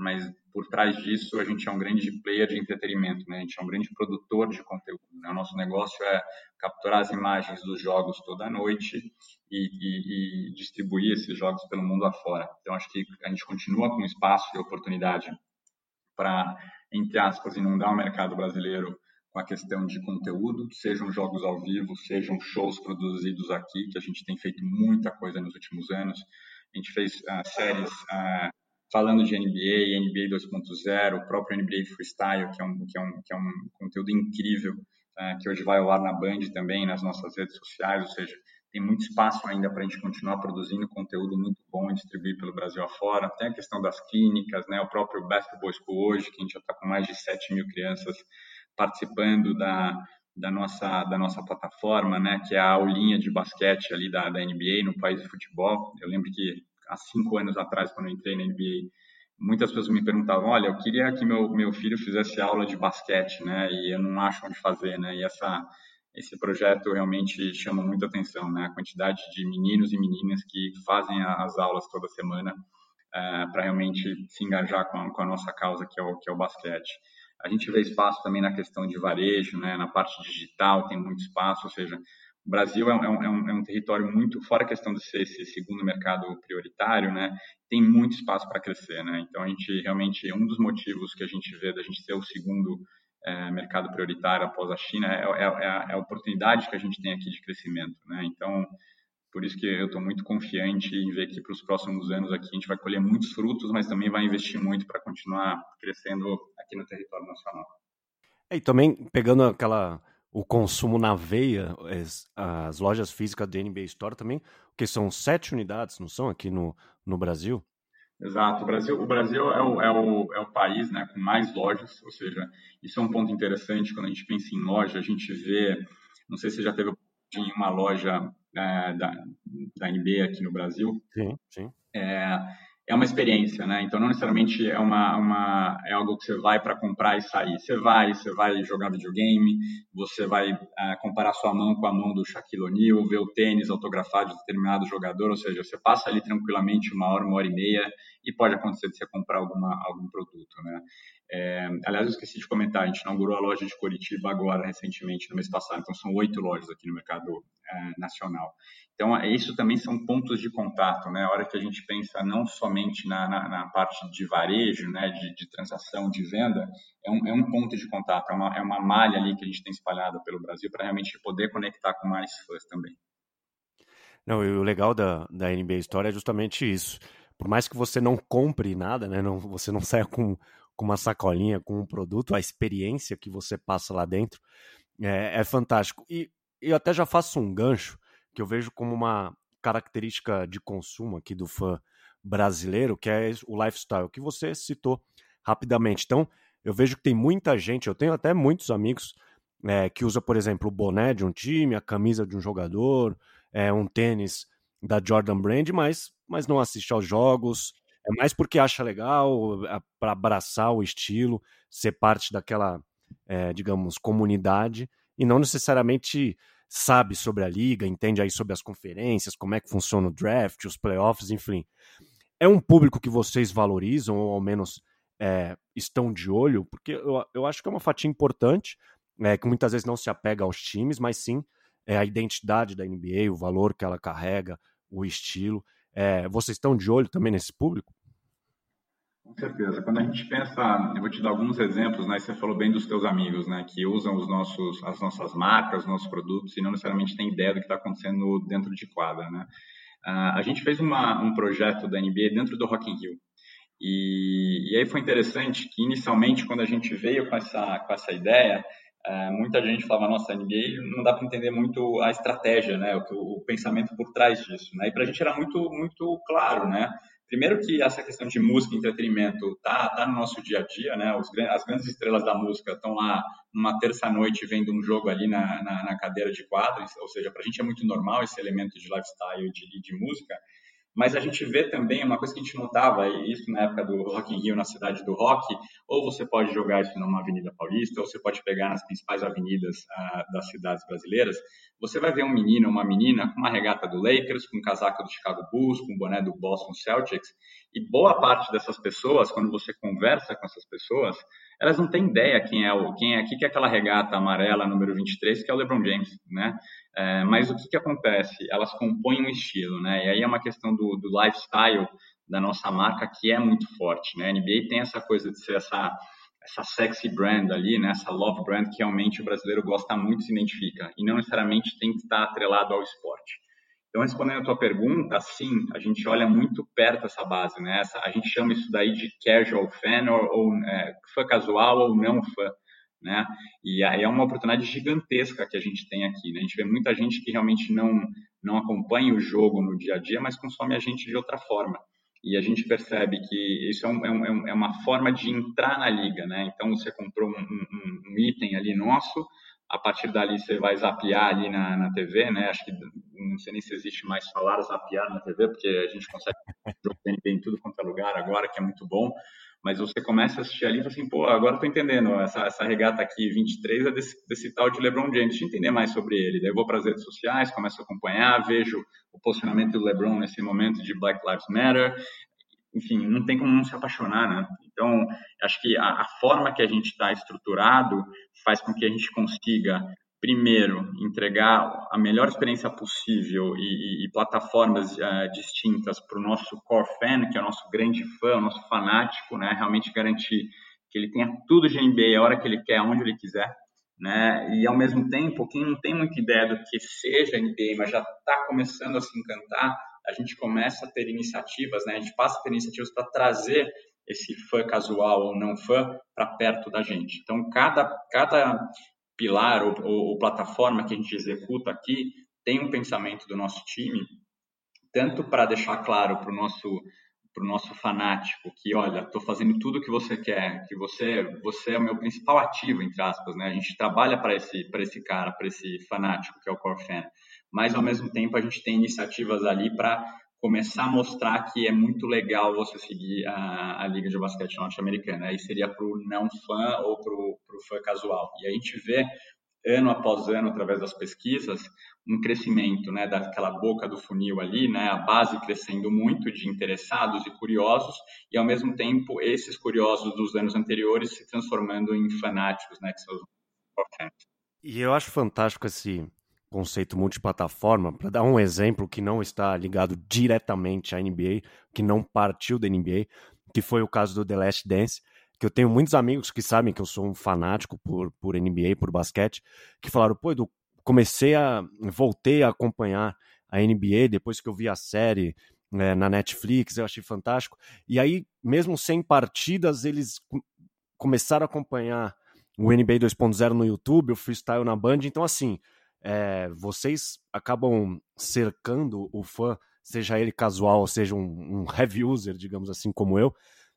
mas por trás disso a gente é um grande player de entretenimento, né? a gente é um grande produtor de conteúdo. Né? O nosso negócio é capturar as imagens dos jogos toda noite e, e, e distribuir esses jogos pelo mundo afora. Então acho que a gente continua com espaço e oportunidade para, entre aspas, inundar o mercado brasileiro com a questão de conteúdo, sejam jogos ao vivo, sejam shows produzidos aqui, que a gente tem feito muita coisa nos últimos anos. A gente fez uh, séries uh, falando de NBA, NBA 2.0, o próprio NBA Freestyle, que é um, que é um, que é um conteúdo incrível, uh, que hoje vai ao ar na Band também, nas nossas redes sociais, ou seja, tem muito espaço ainda para a gente continuar produzindo conteúdo muito bom e distribuir pelo Brasil afora. Tem a questão das clínicas, né? o próprio Basketball School hoje, que a gente já está com mais de 7 mil crianças participando da, da, nossa, da nossa plataforma, né, que é a aulinha de basquete ali da, da NBA no país de futebol. Eu lembro que há cinco anos atrás, quando eu entrei na NBA, muitas pessoas me perguntavam, olha, eu queria que meu, meu filho fizesse aula de basquete, né, e eu não acho onde fazer, né, e essa, esse projeto realmente chama muita atenção, né, a quantidade de meninos e meninas que fazem as aulas toda semana uh, eh, para realmente se engajar com a, com a nossa causa, que é o, que é o basquete. A gente vê espaço também na questão de varejo, né? na parte digital tem muito espaço, ou seja, o Brasil é, é um, é um, é um território muito, fora a questão de ser esse segundo mercado prioritário, né? tem muito espaço para crescer. Né? Então, a gente realmente, um dos motivos que a gente vê da gente ser o segundo é, mercado prioritário após a China é, é, é, a, a, oportunidade que a gente tem aqui de crescimento. Né? Então, por isso que eu estou muito confiante em ver que para os próximos anos aqui a gente vai colher muitos frutos, mas também vai investir muito para continuar crescendo aqui no território nacional. E também pegando aquela o consumo na veia, as, as lojas físicas da NBA Store também, que são sete unidades, não são aqui no, no Brasil? Exato, o Brasil, o Brasil é, o, é, o, é o país né, com mais lojas, ou seja, isso é um ponto interessante quando a gente pensa em loja, a gente vê, não sei se você já teve em uma loja é, da, da NBA aqui no Brasil. Sim, sim. É, é uma experiência, né? Então não necessariamente é uma, uma é algo que você vai para comprar e sair. Você vai, você vai jogar videogame, você vai é, comparar sua mão com a mão do Shaquille O'Neal, ver o tênis autografado de determinado jogador, ou seja, você passa ali tranquilamente uma hora, uma hora e meia e pode acontecer de você comprar alguma algum produto, né? É, aliás, eu esqueci de comentar, a gente inaugurou a loja de Curitiba agora, recentemente, no mês passado, então são oito lojas aqui no mercado é, nacional. Então, é, isso também são pontos de contato, né? A hora que a gente pensa não somente na, na, na parte de varejo, né, de, de, transação, de venda, é um, é um ponto de contato, é uma, é uma malha ali que a gente tem espalhada pelo Brasil para realmente poder conectar com mais fãs também. Não, e o legal da, da NBA Store é justamente isso. Por mais que você não compre nada, né, não, você não saia com com uma sacolinha, com um produto, a experiência que você passa lá dentro é, é fantástico. E eu até já faço um gancho que eu vejo como uma característica de consumo aqui do fã brasileiro, que é o lifestyle, que você citou rapidamente. Então, eu vejo que tem muita gente, eu tenho até muitos amigos é, que usa, por exemplo, o boné de um time, a camisa de um jogador, é, um tênis da Jordan Brand, mas, mas não assiste aos jogos. É mais porque acha legal, para abraçar o estilo, ser parte daquela, é, digamos, comunidade, e não necessariamente sabe sobre a liga, entende aí sobre as conferências, como é que funciona o draft, os playoffs, enfim. É um público que vocês valorizam, ou ao menos é, estão de olho, porque eu, eu acho que é uma fatia importante, é, que muitas vezes não se apega aos times, mas sim é, a identidade da NBA, o valor que ela carrega, o estilo. É, vocês estão de olho também nesse público? Com certeza. Quando a gente pensa, eu vou te dar alguns exemplos, né? Você falou bem dos teus amigos, né? Que usam os nossos, as nossas marcas, os nossos produtos e não necessariamente têm ideia do que está acontecendo dentro de quadra, né? Uh, a gente fez uma, um projeto da NBA dentro do Rock in Rio. E, e, aí foi interessante que inicialmente quando a gente veio com essa, com essa ideia, é, muita gente falava, nossa, NBA não dá para entender muito a estratégia, né, o, o, pensamento por trás disso, né, e para a gente era muito, muito claro, né, primeiro que essa questão de música e entretenimento tá, tá no nosso dia a dia, né, Os, as grandes estrelas da música estão lá numa terça-noite vendo um jogo ali na, na, na cadeira de quadros, ou seja, para a gente é muito normal esse elemento de lifestyle e de, de música, mas a gente vê também uma coisa que a gente notava, isso na época do Rock in Rio, na cidade do rock, ou você pode jogar isso numa avenida paulista, ou você pode pegar nas principais avenidas uh, das cidades brasileiras, você vai ver um menino ou uma menina com uma regata do Lakers, com um casaco do Chicago Bulls, com um boné do Boston Celtics, e boa parte dessas pessoas, quando você conversa com essas pessoas, elas não têm ideia quem é o quem é, que é aquela regata amarela número 23, que é o LeBron James, né? É, mas o que, que acontece? Elas compõem um estilo, né? E aí é uma questão do, do lifestyle da nossa marca que é muito forte, né? A NBA tem essa coisa de ser essa essa sexy brand ali, né? Essa love brand que realmente o brasileiro gosta muito se identifica e não necessariamente tem que estar atrelado ao esporte. Então, respondendo a tua pergunta, sim, a gente olha muito perto essa base, né? Essa, a gente chama isso daí de casual fan ou, ou é, fã casual ou não fã né? E é uma oportunidade gigantesca que a gente tem aqui, né? A gente vê muita gente que realmente não não acompanha o jogo no dia a dia, mas consome a gente de outra forma. E a gente percebe que isso é, um, é, um, é uma forma de entrar na liga, né? Então você comprou um, um, item ali nosso, a partir dali você vai zapear ali na, na TV, né? Acho que não sei nem se existe mais falar zapear na TV, porque a gente consegue jogar em tudo quanto é lugar agora, que é muito bom mas você começa a assistir ali e fala assim, pô, agora tô entendendo, essa, essa regata aqui, 23, é desse, desse tal de LeBron James, deixa eu entender mais sobre ele. Daí eu vou para as redes sociais, começo a acompanhar, vejo o posicionamento do LeBron nesse momento de Black Lives Matter, enfim, não tem como não se apaixonar, né? Então, acho que a, a forma que a gente está estruturado faz com que a gente consiga primeiro, entregar a melhor experiência possível e, e, e plataformas uh, distintas para o nosso core fan, que é o nosso grande fã, o nosso fanático, né? Realmente garantir que ele tenha tudo de NBA a hora que ele quer, onde ele quiser, né? E ao mesmo tempo, quem não tem muita ideia do que seja NBA, mas já está começando a se encantar, a gente começa a ter iniciativas, né? A gente passa a ter iniciativas para trazer esse fã casual ou não fã para perto da gente. Então, cada, cada pilar ou, ou, ou plataforma que a gente executa aqui tem um pensamento do nosso time, tanto para deixar claro para o nosso para o nosso fanático que olha estou fazendo tudo o que você quer que você você é o meu principal ativo entre aspas né? A gente trabalha para esse para esse cara para esse fanático que é o core fan. Mas ao mesmo tempo a gente tem iniciativas ali para começar a mostrar que é muito legal você seguir a, a Liga de Basquete Norte-Americana. Aí seria para o não fã ou para o fã casual. E a gente vê, ano após ano, através das pesquisas, um crescimento né, daquela boca do funil ali, né, a base crescendo muito de interessados e curiosos, e ao mesmo tempo esses curiosos dos anos anteriores se transformando em fanáticos, né, que são os e eu acho fantástico esse, conceito multiplataforma, para dar um exemplo que não está ligado diretamente à NBA, que não partiu da NBA, que foi o caso do The Last Dance, que eu tenho muitos amigos que sabem que eu sou um fanático por, por NBA, por basquete, que falaram, pô, Edu, comecei a, voltei a acompanhar a NBA depois que eu vi a série é, na Netflix, eu achei fantástico, e aí, mesmo sem partidas, eles começaram a acompanhar o NBA 2.0 no YouTube, o freestyle na Band. Então, assim, é, vocês acabam cercando o fã, seja ele casual, seja um, um heavy user, digamos assim, como eu,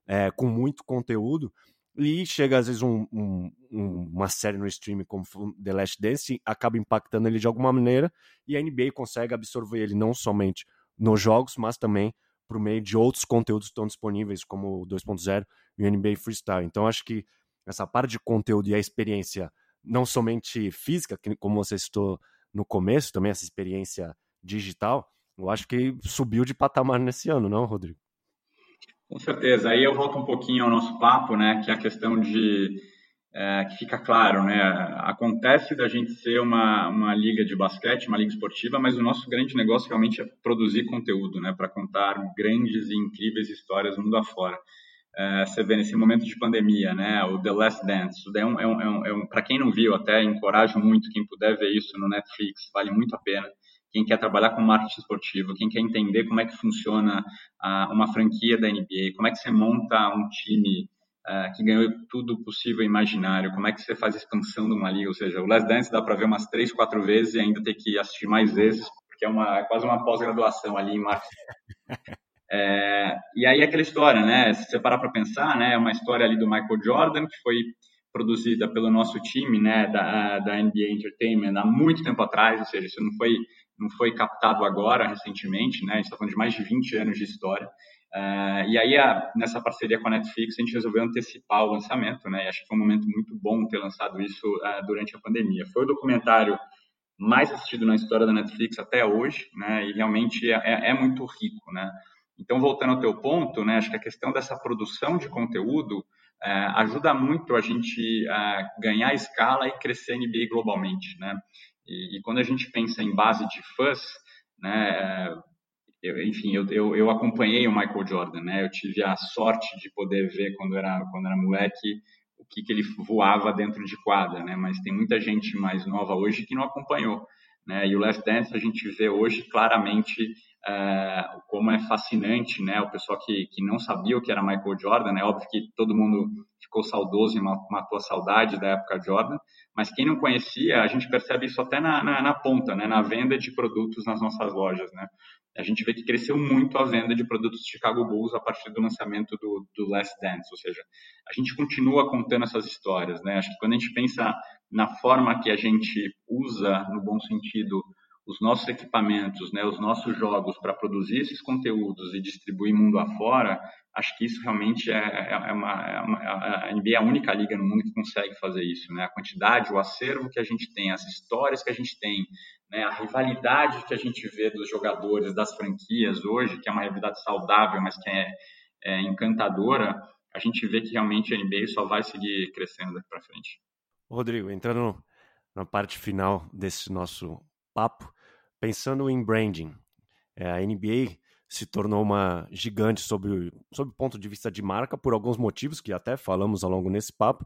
é, com muito conteúdo. E chega às vezes um, um, uma série no stream como The Last Dance, acaba impactando ele de alguma maneira, e a NBA consegue absorver ele não somente nos jogos, mas também por meio de outros conteúdos que estão disponíveis, como o 2.0 e o NBA Freestyle. Então acho que essa parte de conteúdo e a experiência, não somente física, como você citou no começo, também essa experiência digital, eu acho que subiu de patamar nesse ano, não, Rodrigo? Com certeza. Aí eu volto um pouquinho ao nosso papo, né, que é a questão de é, que fica claro, né, acontece da gente ser uma, uma liga de basquete, uma liga esportiva, mas o nosso grande negócio realmente é produzir conteúdo, né, para contar grandes e incríveis histórias mundo afora. É, você vê nesse momento de pandemia, né, o The Last Dance, é um, é um, é um, é para quem não viu, até encorajo muito quem puder ver isso no Netflix, vale muito a pena quem quer trabalhar com marketing esportivo, quem quer entender como é que funciona uh, uma franquia da NBA, como é que você monta um time uh, que ganhou tudo possível e imaginário, como é que você faz a expansão de uma liga, ou seja, o Last Dance dá para ver umas três, quatro vezes e ainda ter que assistir mais vezes, porque é, uma, é quase uma pós-graduação ali em marketing. É, e aí aquela história, né? Se você parar para pensar, né? É uma história ali do Michael Jordan, que foi produzida pelo nosso time, né? Da, da NBA Entertainment há muito tempo atrás, ou seja, isso não foi não foi captado agora, recentemente, né? A gente está falando de mais de 20 anos de história. Uh, e aí, a, nessa parceria com a Netflix, a gente resolveu antecipar o lançamento, né? E acho que foi um momento muito bom ter lançado isso uh, durante a pandemia. Foi o documentário mais assistido na história da Netflix até hoje, né? E realmente é, é, é muito rico, né? Então, voltando ao teu ponto, né? Acho que a questão dessa produção de conteúdo uh, ajuda muito a gente a ganhar escala e crescer NBA globalmente, né? E, e, quando a gente pensa em base de fãs, né, eu, enfim, eu, eu, eu, acompanhei o Michael Jordan, né, eu tive a sorte de poder ver quando era quando era moleque o que, que ele voava dentro de quadra, né, mas tem muita gente mais nova hoje que não acompanhou, né, e o Last Dance a gente vê hoje claramente é, como é fascinante, né? O pessoal que, que não sabia o que era Michael Jordan, é óbvio que todo mundo ficou saudoso e matou a saudade da época Jordan, mas quem não conhecia, a gente percebe isso até na, na, na ponta, né? Na venda de produtos nas nossas lojas, né? A gente vê que cresceu muito a venda de produtos Chicago Bulls a partir do lançamento do, do Last Dance, ou seja, a gente continua contando essas histórias, né? Acho que quando a gente pensa na forma que a gente usa, no bom sentido, os nossos equipamentos, né, os nossos jogos para produzir esses conteúdos e distribuir mundo afora, acho que isso realmente é, é, é, uma, é uma, a NBA é a única liga no mundo que consegue fazer isso, né? A quantidade, o acervo que a gente tem, as histórias que a gente tem, né? A rivalidade que a gente vê dos jogadores, das franquias hoje, que é uma rivalidade saudável, mas que é, é encantadora, a gente vê que realmente a NBA só vai seguir crescendo daqui para frente. Rodrigo, entrando na parte final desse nosso papo, pensando em branding. É, a NBA se tornou uma gigante sob, sob o ponto de vista de marca, por alguns motivos que até falamos ao longo desse papo,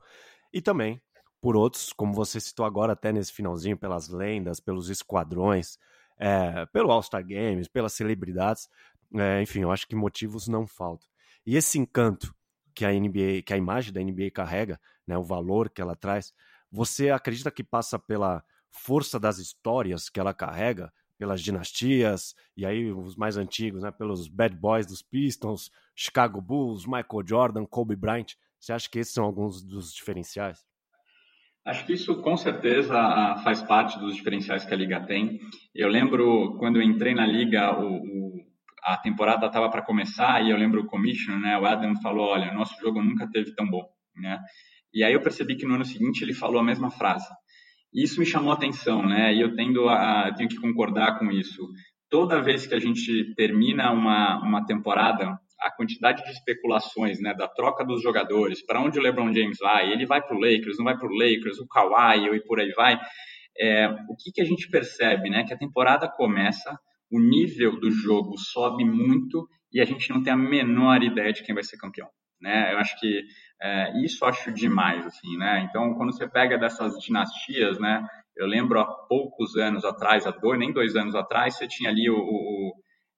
e também por outros, como você citou agora, até nesse finalzinho, pelas lendas, pelos esquadrões, é, pelo All-Star Games, pelas celebridades. É, enfim, eu acho que motivos não faltam. E esse encanto que a NBA, que a imagem da NBA carrega, né, o valor que ela traz, você acredita que passa pela força das histórias que ela carrega, pelas dinastias, e aí os mais antigos, né, pelos bad boys dos Pistons, Chicago Bulls, Michael Jordan, Kobe Bryant. Você acha que esses são alguns dos diferenciais? Acho que isso com certeza faz parte dos diferenciais que a liga tem. Eu lembro quando eu entrei na liga, o, o, a temporada estava para começar e eu lembro o commissioner, né, o Adam falou, olha, nosso jogo nunca teve tão bom, né? E aí eu percebi que no ano seguinte ele falou a mesma frase. Isso me chamou a atenção, né? E eu tendo a, tenho que concordar com isso. Toda vez que a gente termina uma, uma temporada, a quantidade de especulações, né, da troca dos jogadores, para onde o LeBron James vai, ele vai para o Lakers, não vai para o Lakers, o Kawhi e por aí vai. É, o que, que a gente percebe, né? Que a temporada começa, o nível do jogo sobe muito e a gente não tem a menor ideia de quem vai ser campeão né? Eu acho que é, isso acho demais, assim, né? Então, quando você pega dessas dinastias, né? Eu lembro há poucos anos atrás, há dois, nem dois anos atrás, você tinha ali o, o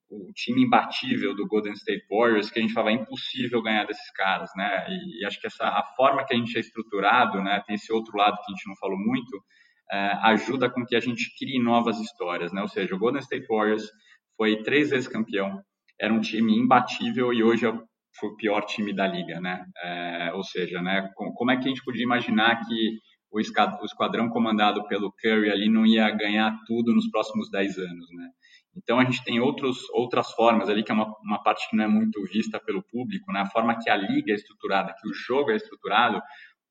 o time imbatível do Golden State Warriors, que a gente falava, é impossível ganhar desses caras, né? E, e, acho que essa, a forma que a gente é estruturado, né, tem esse outro lado que a gente não falou muito, é, ajuda com que a gente crie novas histórias, né? Ou seja, o Golden State Warriors foi três vezes campeão, era um time imbatível e hoje é o pior time da liga, né? É, ou seja, né, como é que a gente podia imaginar que o esquadrão comandado pelo Curry ali não ia ganhar tudo nos próximos 10 anos, né? Então a gente tem outros, outras formas ali, que é uma, uma parte que não é muito vista pelo público, né? A forma que a liga é estruturada, que o jogo é estruturado,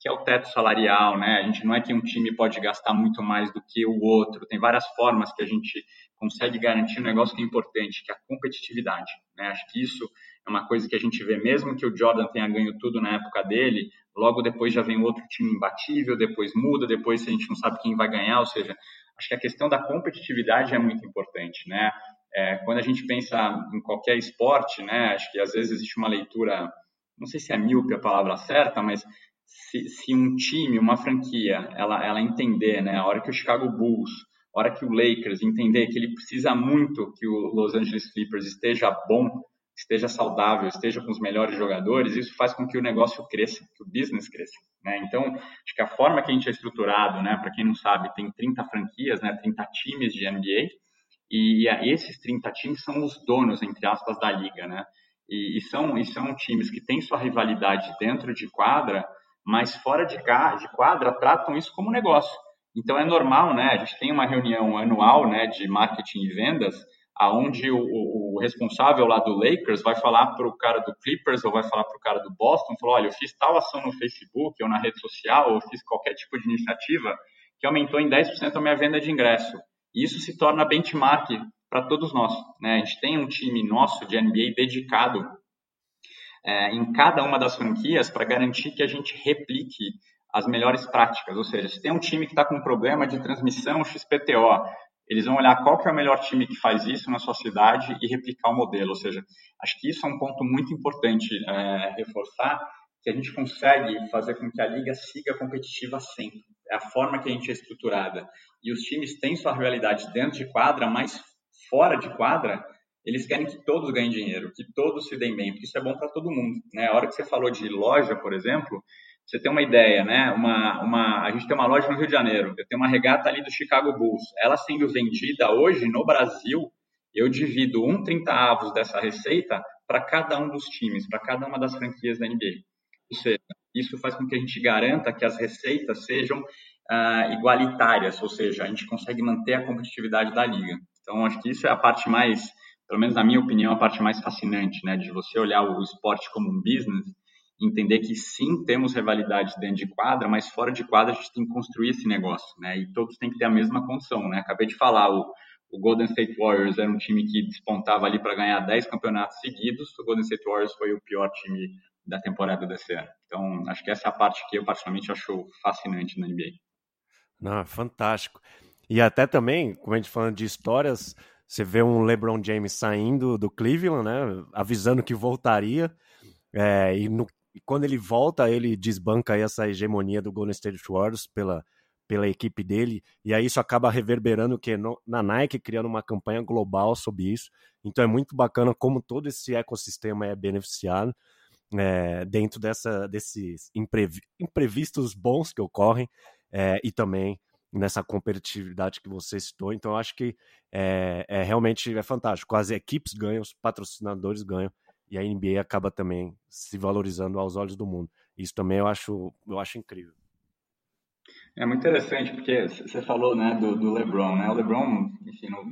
que é o teto salarial, né? A gente não é que um time pode gastar muito mais do que o outro. Tem várias formas que a gente consegue garantir um negócio que é importante, que é a competitividade, né? Acho que isso é uma coisa que a gente vê mesmo que o Jordan tenha ganho tudo na época dele, logo depois já vem outro time imbatível, depois muda, depois a gente não sabe quem vai ganhar, ou seja, acho que a questão da competitividade é muito importante, né? É, quando a gente pensa em qualquer esporte, né, acho que às vezes existe uma leitura, não sei se é míope a palavra certa, mas se, se um time, uma franquia, ela, ela entender, né, a hora que o Chicago Bulls, a hora que o Lakers entender que ele precisa muito que o Los Angeles Clippers esteja bom esteja saudável, esteja com os melhores jogadores, isso faz com que o negócio cresça, que o business cresça. Né? Então, acho que a forma que a gente é estruturado, né, para quem não sabe, tem 30 franquias, né, 30 times de NBA, e esses 30 times são os donos, entre aspas, da liga. Né? E, e são, e são times que têm sua rivalidade dentro de quadra, mas fora de, de quadra tratam isso como negócio. Então é normal, né? A gente tem uma reunião anual, né, de marketing e vendas, aonde o, o, responsável lá do Lakers vai falar para o cara do Clippers ou vai falar para o cara do Boston, falar, olha, eu fiz tal ação no Facebook ou na rede social, ou fiz qualquer tipo de iniciativa que aumentou em 10% a minha venda de ingresso. E isso se torna benchmark para todos nós. Né? A gente tem um time nosso de NBA dedicado é, em cada uma das franquias para garantir que a gente replique as melhores práticas. Ou seja, se tem um time que está com um problema de transmissão XPTO, eles vão olhar qual que é o melhor time que faz isso na sua cidade e replicar o modelo. Ou seja, acho que isso é um ponto muito importante é, reforçar, que a gente consegue fazer com que a liga siga competitiva sempre. É a forma que a gente é estruturada. E os times têm sua rivalidade dentro de quadra, mas fora de quadra, eles querem que todos ganhem dinheiro, que todos se deem bem, porque isso é bom para todo mundo. Né? A hora que você falou de loja, por exemplo, você tem uma ideia, né? Uma, uma, a gente tem uma loja no Rio de Janeiro, eu tenho uma regata ali do Chicago Bulls. Ela sendo vendida hoje no Brasil, eu divido um 30 avos dessa receita para cada um dos times, para cada uma das franquias da NBA. Ou seja, isso faz com que a gente garanta que as receitas sejam uh, igualitárias, ou seja, a gente consegue manter a competitividade da liga. Então, acho que isso é a parte mais, pelo menos na minha opinião, a parte mais fascinante, né? De você olhar o esporte como um business entender que sim, temos rivalidade dentro de quadra, mas fora de quadra a gente tem que construir esse negócio, né? E todos têm que ter a mesma condição, né? Acabei de falar, o, o Golden State Warriors era um time que despontava ali para ganhar 10 campeonatos seguidos, o Golden State Warriors foi o pior time da temporada desse ano. Então, acho que essa é a parte que eu particularmente acho fascinante na NBA. Não, fantástico. E até também, como a gente falando de histórias, você vê um LeBron James saindo do Cleveland, né, avisando que voltaria, é, e no e quando ele volta, ele desbanca essa hegemonia do Golden State Warriors pela, pela equipe dele, e aí isso acaba reverberando que na Nike criando uma campanha global sobre isso. Então é muito bacana como todo esse ecossistema é beneficiado é, dentro dessa, desses imprevi imprevistos bons que ocorrem é, e também nessa competitividade que você citou. Então eu acho que é, é realmente é fantástico. As equipes ganham, os patrocinadores ganham e a NBA acaba também se valorizando aos olhos do mundo. Isso também eu acho, eu acho incrível. É muito interessante, porque você falou né, do, do LeBron. Né? O LeBron, enfim, não,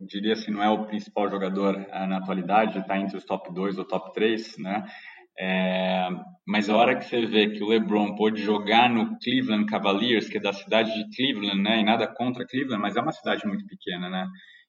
diria se não é o principal jogador uh, na atualidade, está entre os top 2 ou top 3, né? É, mas a hora que você vê que o LeBron pôde jogar no Cleveland Cavaliers, que é da cidade de Cleveland, né? E nada contra Cleveland, mas é uma cidade muito pequena, né?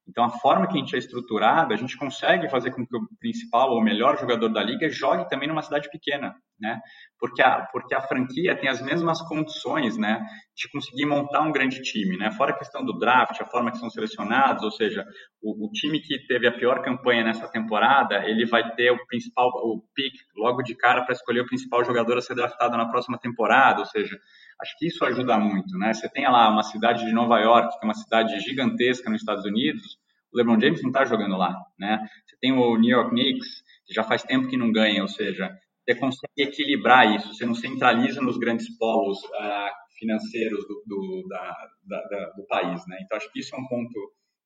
Então, a forma que a gente é estruturado, a gente consegue fazer com que o principal ou o melhor jogador da liga jogue também numa cidade pequena, né? Porque a, porque a franquia tem as mesmas condições, né, de conseguir montar um grande time, né? Fora a questão do draft, a forma que são selecionados, ou seja, o, o time que teve a pior campanha nessa temporada, ele vai ter o principal, o pick logo de cara para escolher o principal jogador a ser draftado na próxima temporada, ou seja, Acho que isso ajuda muito, né? Você tem lá uma cidade de Nova York, que é uma cidade gigantesca nos Estados Unidos, O LeBron James não está jogando lá, né? Você tem o New York Knicks, que já faz tempo que não ganha, ou seja, você consegue equilibrar isso, você não centraliza nos grandes polos uh, financeiros do, do, da, da, da, do país, né? Então, acho que isso é um ponto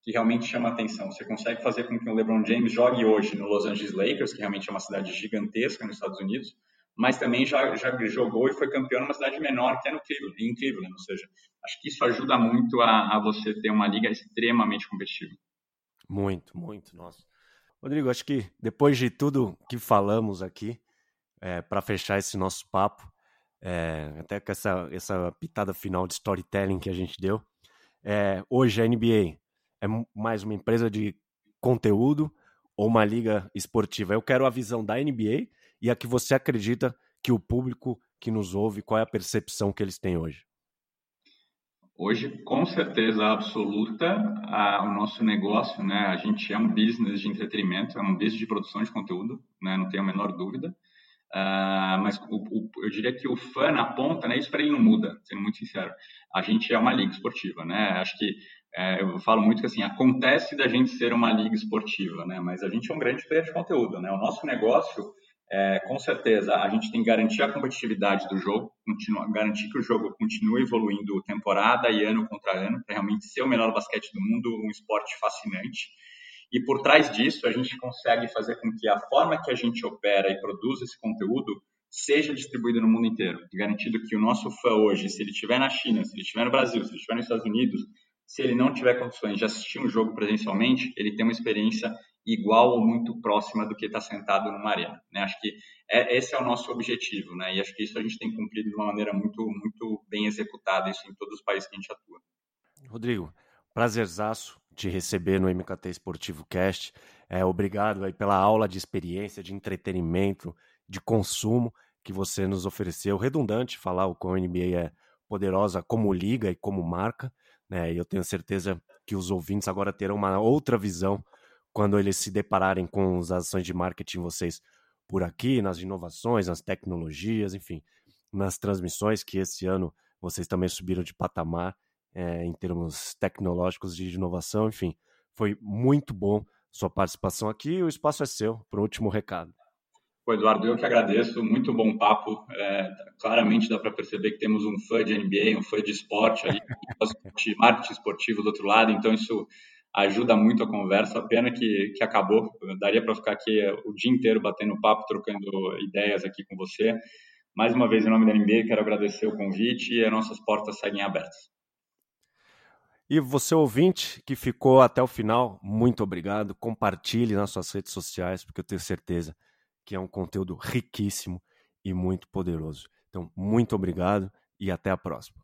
que realmente chama atenção. Você consegue fazer com que o LeBron James jogue hoje no Los Angeles Lakers, que realmente é uma cidade gigantesca nos Estados Unidos, mas também já, já jogou e foi campeão numa cidade menor, que é no Cleveland, em Cleveland. Ou seja, acho que isso ajuda muito a, a você ter uma liga extremamente competitiva. Muito, muito, nossa. Rodrigo, acho que depois de tudo que falamos aqui, é, para fechar esse nosso papo, é, até com essa, essa pitada final de storytelling que a gente deu, é, hoje a NBA é mais uma empresa de conteúdo ou uma liga esportiva? Eu quero a visão da NBA e a que você acredita que o público que nos ouve, qual é a percepção que eles têm hoje? Hoje, com certeza absoluta, a, o nosso negócio, né, a gente é um business de entretenimento, é um business de produção de conteúdo, né, não tenho a menor dúvida. Uh, mas o, o, eu diria que o fã na ponta, né, isso para ele não muda, sendo muito sincero. A gente é uma liga esportiva, né? Acho que é, eu falo muito que assim acontece da gente ser uma liga esportiva, né? Mas a gente é um grande player de conteúdo, né? O nosso negócio é, com certeza, a gente tem que garantir a competitividade do jogo, continua, garantir que o jogo continue evoluindo temporada e ano contra ano, para realmente ser o melhor basquete do mundo, um esporte fascinante. E por trás disso, a gente consegue fazer com que a forma que a gente opera e produz esse conteúdo seja distribuído no mundo inteiro, garantindo que o nosso fã hoje, se ele estiver na China, se ele estiver no Brasil, se ele estiver nos Estados Unidos, se ele não tiver condições de assistir um jogo presencialmente, ele tem uma experiência igual ou muito próxima do que está sentado numa arena. Né? Acho que é, esse é o nosso objetivo, né? E acho que isso a gente tem cumprido de uma maneira muito, muito bem executada, isso em todos os países que a gente atua. Rodrigo, prazerzaço te receber no MKT Esportivo Cast. É, obrigado aí pela aula de experiência, de entretenimento, de consumo que você nos ofereceu. Redundante falar o quão a NBA é poderosa como liga e como marca, né? E eu tenho certeza que os ouvintes agora terão uma outra visão quando eles se depararem com as ações de marketing vocês por aqui, nas inovações, nas tecnologias, enfim, nas transmissões, que esse ano vocês também subiram de patamar é, em termos tecnológicos de inovação, enfim, foi muito bom sua participação aqui. O espaço é seu para o último recado. Pô, Eduardo, eu que agradeço, muito bom papo. É, claramente dá para perceber que temos um fã de NBA, um fã de esporte de marketing esportivo do outro lado, então isso ajuda muito a conversa. Pena que, que acabou. daria para ficar aqui o dia inteiro batendo papo, trocando ideias aqui com você. Mais uma vez, em nome da NBA, quero agradecer o convite e as nossas portas seguem abertas. E você, ouvinte, que ficou até o final, muito obrigado. Compartilhe nas suas redes sociais, porque eu tenho certeza que é um conteúdo riquíssimo e muito poderoso. Então, muito obrigado e até a próxima.